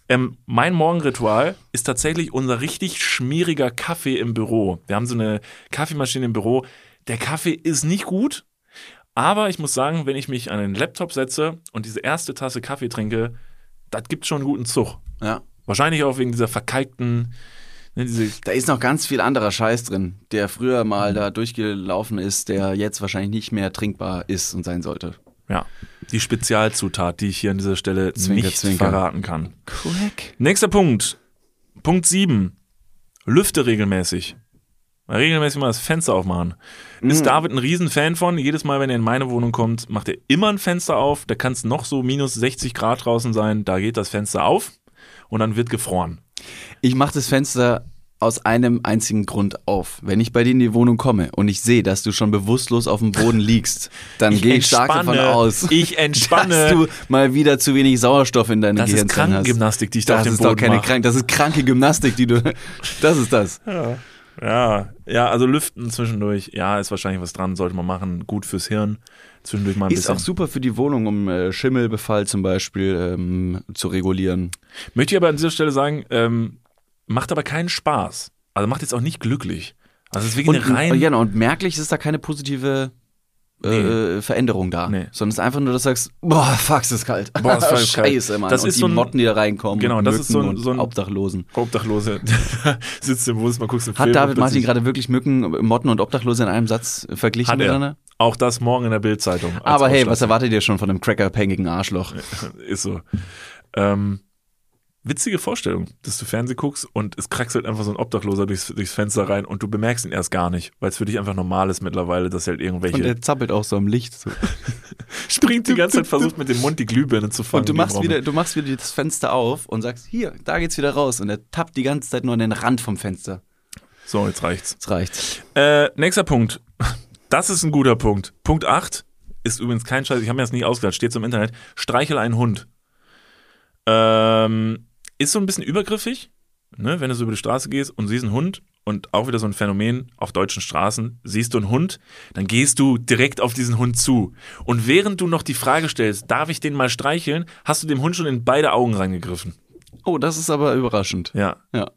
Ähm, mein Morgenritual ist tatsächlich unser richtig schmieriger Kaffee im Büro. Wir haben so eine Kaffeemaschine im Büro. Der Kaffee ist nicht gut, aber ich muss sagen, wenn ich mich an den Laptop setze und diese erste Tasse Kaffee trinke, das gibt schon einen guten Zug. Ja. Wahrscheinlich auch wegen dieser verkalkten, ne, diese Da ist noch ganz viel anderer Scheiß drin, der früher mal da durchgelaufen ist, der jetzt wahrscheinlich nicht mehr trinkbar ist und sein sollte. Ja, die Spezialzutat, die ich hier an dieser Stelle Zwinker, nicht zwinker. verraten kann. Crack. Nächster Punkt. Punkt 7. Lüfte regelmäßig. Mal regelmäßig mal das Fenster aufmachen. Ist David ein Riesenfan von. Jedes Mal, wenn er in meine Wohnung kommt, macht er immer ein Fenster auf. Da kann es noch so minus 60 Grad draußen sein. Da geht das Fenster auf und dann wird gefroren. Ich mache das Fenster aus einem einzigen Grund auf. Wenn ich bei dir in die Wohnung komme und ich sehe, dass du schon bewusstlos auf dem Boden liegst, dann gehe ich stark davon aus, Ich entspanne. dass du mal wieder zu wenig Sauerstoff in deine Das ist Gehirnzellen hast. Krankengymnastik, die ich da Das auf dem ist doch Boden keine mache. krank, das ist kranke Gymnastik, die du. Das ist das. Ja, ja, also lüften zwischendurch. Ja, ist wahrscheinlich was dran, sollte man machen. Gut fürs Hirn. Zwischendurch mal ein Ist bisschen. auch super für die Wohnung, um äh, Schimmelbefall zum Beispiel ähm, zu regulieren. Möchte ich aber an dieser Stelle sagen, ähm, macht aber keinen Spaß. Also macht jetzt auch nicht glücklich. Also es ist wirklich Und, rein. und, ja, und merklich ist da keine positive äh, Veränderung da. Nee. Sondern es ist einfach nur, dass du sagst, boah, fuck, es ist kalt. Boah, es ist. Scheiße, Mann. Das und ist die so ein- Motten, die da reinkommen. Genau, das ist so ein- Mücken so ein- Obdachlosen. Obdachlose sitzt im Wohnzimmer, guckst einen Hat Film David Martin gerade wirklich Mücken, Motten und Obdachlose in einem Satz äh, verglichen Hat er. miteinander? Auch das morgen in der Bildzeitung. Aber hey, was erwartet ihr schon von einem crackerabhängigen Arschloch? Ist so. Ähm, witzige Vorstellung, dass du Fernsehen guckst und es kraxelt einfach so ein Obdachloser durchs, durchs Fenster rein und du bemerkst ihn erst gar nicht, weil es für dich einfach normal ist mittlerweile, dass halt irgendwelche Und er zappelt auch so im Licht. So. springt die ganze Zeit, versucht mit dem Mund die Glühbirne zu fangen. Und du machst, wieder, du machst wieder das Fenster auf und sagst, hier, da geht's wieder raus. Und er tappt die ganze Zeit nur an den Rand vom Fenster. So, jetzt reicht's. Das reicht. Äh, nächster Punkt. Das ist ein guter Punkt. Punkt 8 ist übrigens kein Scheiß, ich habe mir das nicht ausgedacht, steht so im Internet. Streichel einen Hund. Ähm, ist so ein bisschen übergriffig, ne? wenn du so über die Straße gehst und siehst einen Hund und auch wieder so ein Phänomen auf deutschen Straßen, siehst du einen Hund, dann gehst du direkt auf diesen Hund zu. Und während du noch die Frage stellst, darf ich den mal streicheln, hast du dem Hund schon in beide Augen reingegriffen. Oh, das ist aber überraschend. Ja. Ja.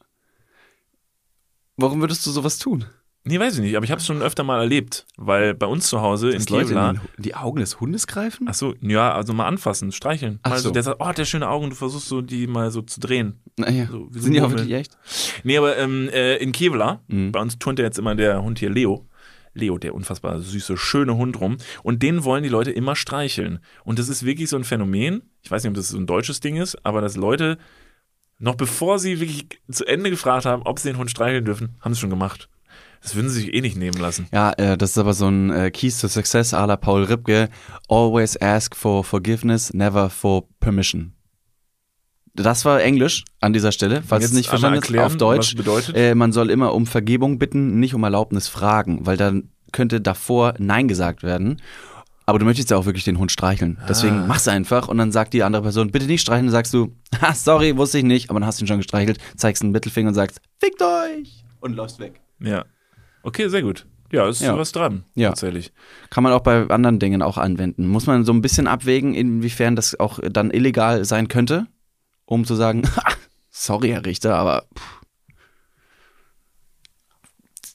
Warum würdest du sowas tun? Nee, weiß ich nicht, aber ich habe es schon öfter mal erlebt, weil bei uns zu Hause in Dass Leute Kevlar, in die Augen des Hundes greifen? Ach so, ja, also mal anfassen, streicheln. Ach also so. der sagt, oh, der schöne Augen, du versuchst so die mal so zu drehen. Naja, so sind die auch wirklich echt? Nee, aber ähm, äh, in Kevlar, Mhm. bei uns turnt ja jetzt immer der Hund hier Leo. Leo, der unfassbar süße, schöne Hund rum. Und den wollen die Leute immer streicheln. Und das ist wirklich so ein Phänomen. Ich weiß nicht, ob das so ein deutsches Ding ist, aber dass Leute, noch bevor sie wirklich zu Ende gefragt haben, ob sie den Hund streicheln dürfen, haben sie es schon gemacht. Das würden sie sich eh nicht nehmen lassen. Ja, äh, das ist aber so ein äh, Keys to Success à la Paul Ripke. Always ask for forgiveness, never for permission. Das war Englisch an dieser Stelle, falls Jetzt es nicht verstanden ist, erklären, auf Deutsch. was bedeutet? Äh, man soll immer um Vergebung bitten, nicht um Erlaubnis fragen, weil dann könnte davor Nein gesagt werden. Aber du möchtest ja auch wirklich den Hund streicheln. Deswegen Ah. mach's einfach und dann sagt die andere Person, bitte nicht streicheln. Dann sagst du, ha, sorry, wusste ich nicht, aber dann hast du ihn schon gestreichelt, zeigst einen Mittelfinger und sagst, fickt euch! Und läufst weg. Ja. Okay, sehr gut. Ja, ist Ja. was dran. Ja. Tatsächlich. Kann man auch bei anderen Dingen auch anwenden. Muss man so ein bisschen abwägen, inwiefern das auch dann illegal sein könnte, um zu sagen, sorry, Herr Richter, aber pff.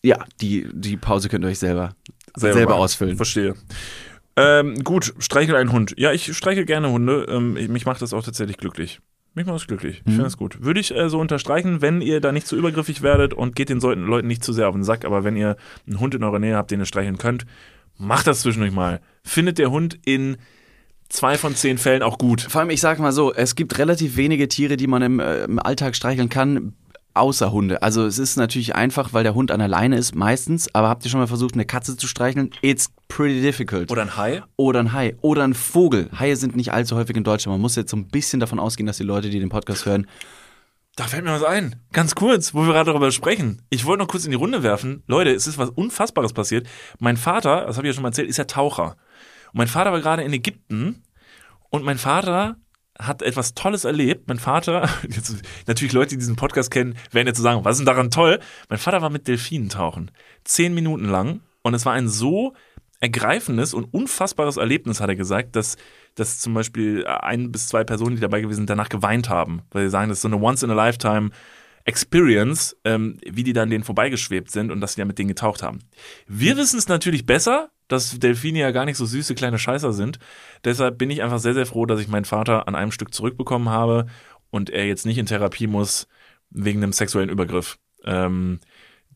ja, die, die Pause könnt ihr euch selber, selber, machen. ausfüllen. Verstehe. Ähm, gut, streichel einen Hund. Ja, ich streichel gerne Hunde. Ähm, ich- mich macht das auch tatsächlich glücklich. Mich macht das glücklich. Ich Mhm. finde das gut. Würde ich äh, so unterstreichen, wenn ihr da nicht zu übergriffig werdet und geht den Leuten, Leuten nicht zu sehr auf den Sack, aber wenn ihr einen Hund in eurer Nähe habt, den ihr streicheln könnt, macht das zwischendurch mal. Findet der Hund in zwei von zehn Fällen auch gut. Vor allem, ich sag mal so, es gibt relativ wenige Tiere, die man im, äh, im Alltag streicheln kann, außer Hunde. Also es ist natürlich einfach, weil der Hund an der Leine ist, meistens, aber habt ihr schon mal versucht, eine Katze zu streicheln? It's pretty difficult. Oder ein Hai? Oder ein Hai. Oder ein Vogel. Haie sind nicht allzu häufig in Deutschland. Man muss jetzt so ein bisschen davon ausgehen, dass die Leute, die den Podcast hören, Da fällt mir was ein. Ganz kurz, wo wir gerade darüber sprechen. Ich wollte noch kurz in die Runde werfen. Leute, es ist was Unfassbares passiert. Mein Vater, das habe ich ja schon mal erzählt, ist ja Taucher. Und mein Vater war gerade in Ägypten und mein Vater hat etwas Tolles erlebt. Mein Vater, jetzt, natürlich Leute, die diesen Podcast kennen, werden jetzt sagen, was ist denn daran toll? Mein Vater war mit Delfinen tauchen. Zehn Minuten lang. Und es war ein so ergreifendes und unfassbares Erlebnis, hat er gesagt, dass, dass zum Beispiel ein bis zwei Personen, die dabei gewesen sind, danach geweint haben. Weil sie sagen, das ist so eine Once-in-a-Lifetime Experience, ähm, wie die dann denen vorbeigeschwebt sind und dass sie ja mit denen getaucht haben. Wir wissen es natürlich besser, dass Delfine ja gar nicht so süße kleine Scheißer sind. Deshalb bin ich einfach sehr, sehr froh, dass ich meinen Vater an einem Stück zurückbekommen habe und er jetzt nicht in Therapie muss wegen einem sexuellen Übergriff. Ähm,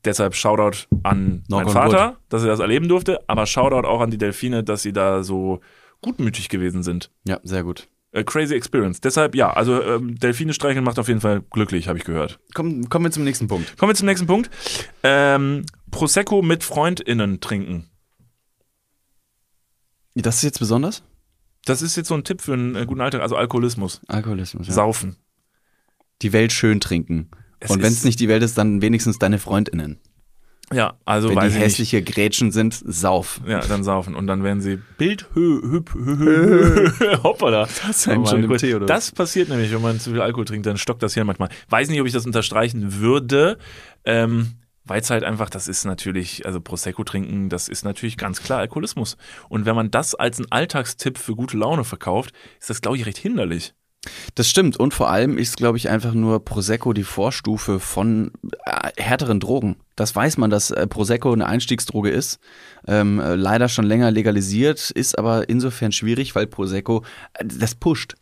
deshalb Shoutout an Knock meinen Vater, dass er das erleben durfte, aber Shoutout auch an die Delfine, dass sie da so gutmütig gewesen sind. ja, sehr gut. Äh, crazy Experience. Deshalb, ja, also ähm, Delfine streicheln macht auf jeden Fall glücklich, habe ich gehört. Komm, kommen wir zum nächsten Punkt. Kommen wir zum nächsten Punkt. Ähm, Prosecco mit FreundInnen trinken. Das ist jetzt besonders? Das ist jetzt so ein Tipp für einen äh, guten Alltag, also Alkoholismus. Alkoholismus. Ja. Saufen. Die Welt schön trinken. Es Und wenn es nicht die Welt ist, dann wenigstens deine FreundInnen. Ja, also wenn weiß die ich nicht. hässliche Grätschen sind, sauf. Ja, dann saufen. Und dann werden sie Bild, hö, hüp, hö, hö, hö. Hoppala. Das, hängt schon im Tee, oder das passiert nämlich, wenn man zu viel Alkohol trinkt, dann stockt das hier manchmal. Weiß nicht, ob ich das unterstreichen würde, ähm, weil es halt einfach, das ist natürlich, also Prosecco trinken, das ist natürlich ganz klar Alkoholismus. Und wenn man das als einen Alltagstipp für gute Laune verkauft, ist das, glaube ich, recht hinderlich. Das stimmt. Und vor allem ist, glaube ich, einfach nur Prosecco die Vorstufe von äh, härteren Drogen. Das weiß man, dass äh, Prosecco eine Einstiegsdroge ist. Ähm, äh, leider schon länger legalisiert, ist aber insofern schwierig, weil Prosecco das pusht.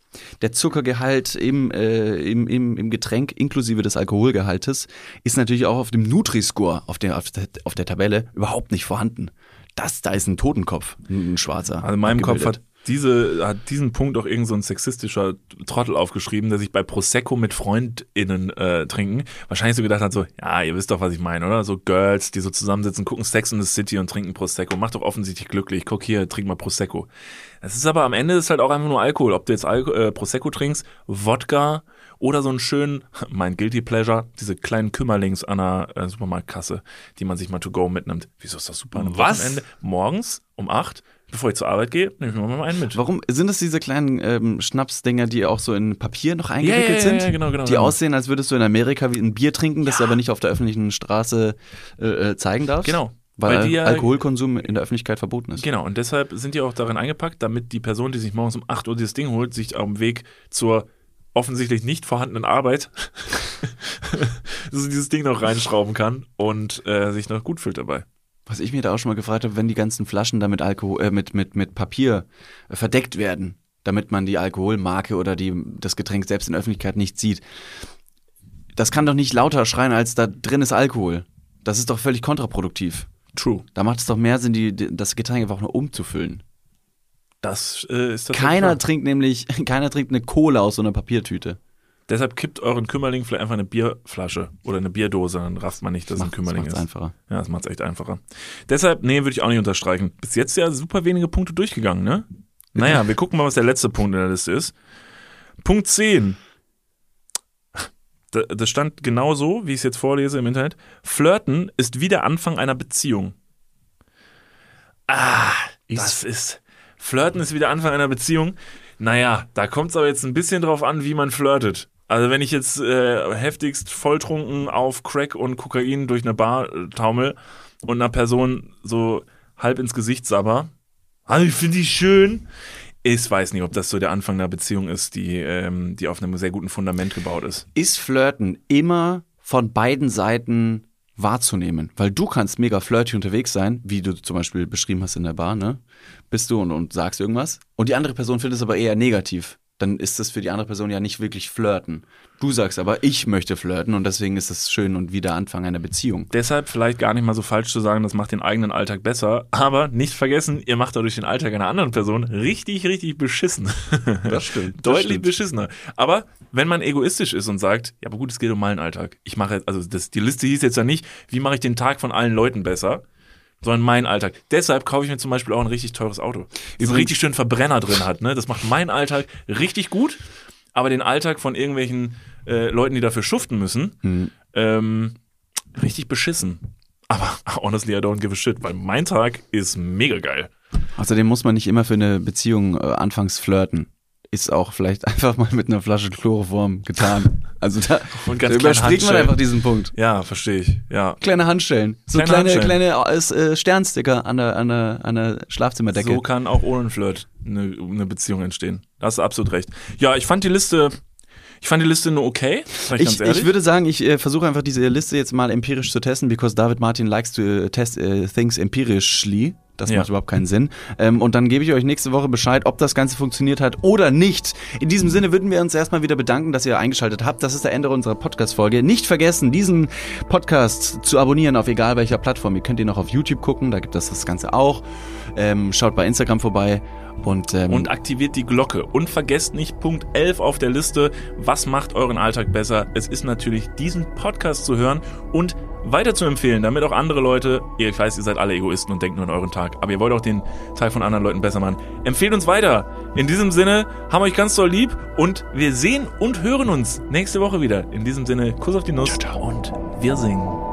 Der Zuckergehalt im, äh, im, im, im Getränk inklusive des Alkoholgehaltes ist natürlich auch auf dem Nutri-Score, auf der, auf, der, auf der Tabelle, überhaupt nicht vorhanden. Das, da ist ein Totenkopf, ein schwarzer. Also in meinem Kopf hat diese, hat diesen Punkt auch irgend so ein sexistischer Trottel aufgeschrieben, der sich bei Prosecco mit FreundInnen äh, trinken wahrscheinlich so gedacht hat, so, ja, ihr wisst doch, was ich meine, oder? So Girls, die so zusammensitzen, gucken Sex in the City und trinken Prosecco. Macht doch offensichtlich glücklich. Guck hier, trink mal Prosecco. Das ist aber am Ende ist halt auch einfach nur Alkohol. Ob du jetzt Alko äh, Prosecco trinkst, Wodka oder so einen schönen, mein Guilty Pleasure, diese kleinen Kümmerlings an der äh, Supermarktkasse, die man sich mal to go mitnimmt. Wieso ist das super? Am Was? Wochenende, morgens um acht, bevor ich zur Arbeit gehe, nehme ich mir mal einen mit. Warum sind das diese kleinen ähm, Schnapsdinger, die auch so in Papier noch eingewickelt ja, ja, sind? ja, genau, genau, Die genau. aussehen, als würdest du in Amerika wie ein Bier trinken, das du aber nicht auf der öffentlichen Straße äh, äh, zeigen darfst. Genau. Weil, Weil die ja- Alkoholkonsum in der Öffentlichkeit verboten ist. Genau, und deshalb sind die auch darin eingepackt, damit die Person, die sich morgens um 8 Uhr dieses Ding holt, sich auf dem Weg zur offensichtlich nicht vorhandenen Arbeit dieses Ding noch reinschrauben kann und äh, sich noch gut fühlt dabei. Was ich mir da auch schon mal gefragt habe, wenn die ganzen Flaschen da mit, Alkohol, äh, mit, mit, mit Papier äh, verdeckt werden, damit man die Alkoholmarke oder die, das Getränk selbst in der Öffentlichkeit nicht sieht. Das kann doch nicht lauter schreien, als da drin ist Alkohol. Das ist doch völlig kontraproduktiv. True. Da macht es doch mehr Sinn, die, das Getränk einfach nur umzufüllen. Das äh, ist das. Keiner trinkt nämlich, keiner trinkt eine Cola aus so einer Papiertüte. Deshalb kippt euren Kümmerling vielleicht einfach eine Bierflasche oder eine Bierdose, dann rafft man nicht, dass es ein Kümmerling macht's ist. einfacher. Ja, das macht es echt einfacher. Deshalb, nee, würde ich auch nicht unterstreichen. Bis jetzt ja super wenige Punkte durchgegangen, ne? Naja, wir gucken mal, was der letzte Punkt in der Liste ist. Punkt 10. Da- Das stand genau so, wie ich es jetzt vorlese im Internet. Flirten ist wie der Anfang einer Beziehung. Ah, das ist. Flirten ist wie der Anfang einer Beziehung. Naja, da kommt es aber jetzt ein bisschen drauf an, wie man flirtet. Also wenn ich jetzt äh, heftigst volltrunken auf Crack und Kokain durch eine Bar äh, taumel und einer Person so halb ins Gesicht sabber, also ich finde die schön. Ich weiß nicht, ob das so der Anfang einer Beziehung ist, die, ähm, die auf einem sehr guten Fundament gebaut ist. Ist Flirten immer von beiden Seiten wahrzunehmen? Weil du kannst mega flirty unterwegs sein, wie du zum Beispiel beschrieben hast in der Bar, ne? Bist du und, und sagst irgendwas. Und die andere Person findet es aber eher negativ. Dann ist das für die andere Person ja nicht wirklich flirten. Du sagst aber, ich möchte flirten und deswegen ist es schön und wie der Anfang einer Beziehung. Deshalb vielleicht gar nicht mal so falsch zu sagen, das macht den eigenen Alltag besser. Aber nicht vergessen, ihr macht dadurch den Alltag einer anderen Person richtig, richtig beschissen. Das stimmt. das Deutlich stimmt. beschissener. Aber wenn man egoistisch ist und sagt, ja, aber gut, es geht um meinen Alltag. Ich mache also das, die Liste hieß jetzt ja nicht, wie mache ich den Tag von allen Leuten besser, sondern meinen Alltag. Deshalb kaufe ich mir zum Beispiel auch ein richtig teures Auto. Das einen richtig schönen Verbrenner drin hat. Ne? Das macht meinen Alltag richtig gut, aber den Alltag von irgendwelchen äh, Leuten, die dafür schuften müssen, Hm. ähm, richtig beschissen. Aber honestly, I don't give a shit, weil mein Tag ist mega geil. Außerdem muss man nicht immer für eine Beziehung äh, anfangs flirten. Ist auch vielleicht einfach mal mit einer Flasche Chloroform getan. Also da, Und da ganz kleine überspringt man einfach diesen Punkt. Ja, verstehe ich. Ja. Kleine Handstellen. So Kleine kleine, kleine äh, Sternsticker an der, an der, an der Schlafzimmerdecke. So kann auch ohne Flirt eine, eine Beziehung entstehen. Da hast du absolut recht. Ja, ich fand die Liste, ich fand die Liste nur okay. Ich, Ich, ganz ehrlich. ich würde sagen, ich äh, versuche einfach diese Liste jetzt mal empirisch zu testen, because David Martin likes to äh, test äh, things empirically. Das Ja. macht überhaupt keinen Sinn. Ähm, und dann gebe ich euch nächste Woche Bescheid, ob das Ganze funktioniert hat oder nicht. In diesem Sinne würden wir uns erstmal wieder bedanken, dass ihr eingeschaltet habt. Das ist der Ende unserer Podcast-Folge. Nicht vergessen, diesen Podcast zu abonnieren auf egal welcher Plattform. Ihr könnt ihn noch auf YouTube gucken, da gibt es das Ganze auch. Ähm, schaut bei Instagram vorbei. Und, ähm, und aktiviert die Glocke. Und vergesst nicht Punkt 11 auf der Liste. Was macht euren Alltag besser? Es ist natürlich, diesen Podcast zu hören und weiter zu empfehlen, damit auch andere Leute, ich weiß, ihr seid alle Egoisten und denkt nur an euren Tag, aber ihr wollt auch den Tag von anderen Leuten besser machen. Empfehlt uns weiter. In diesem Sinne, haben euch ganz doll lieb und wir sehen und hören uns nächste Woche wieder. In diesem Sinne, Kuss auf die Nuss und wir singen.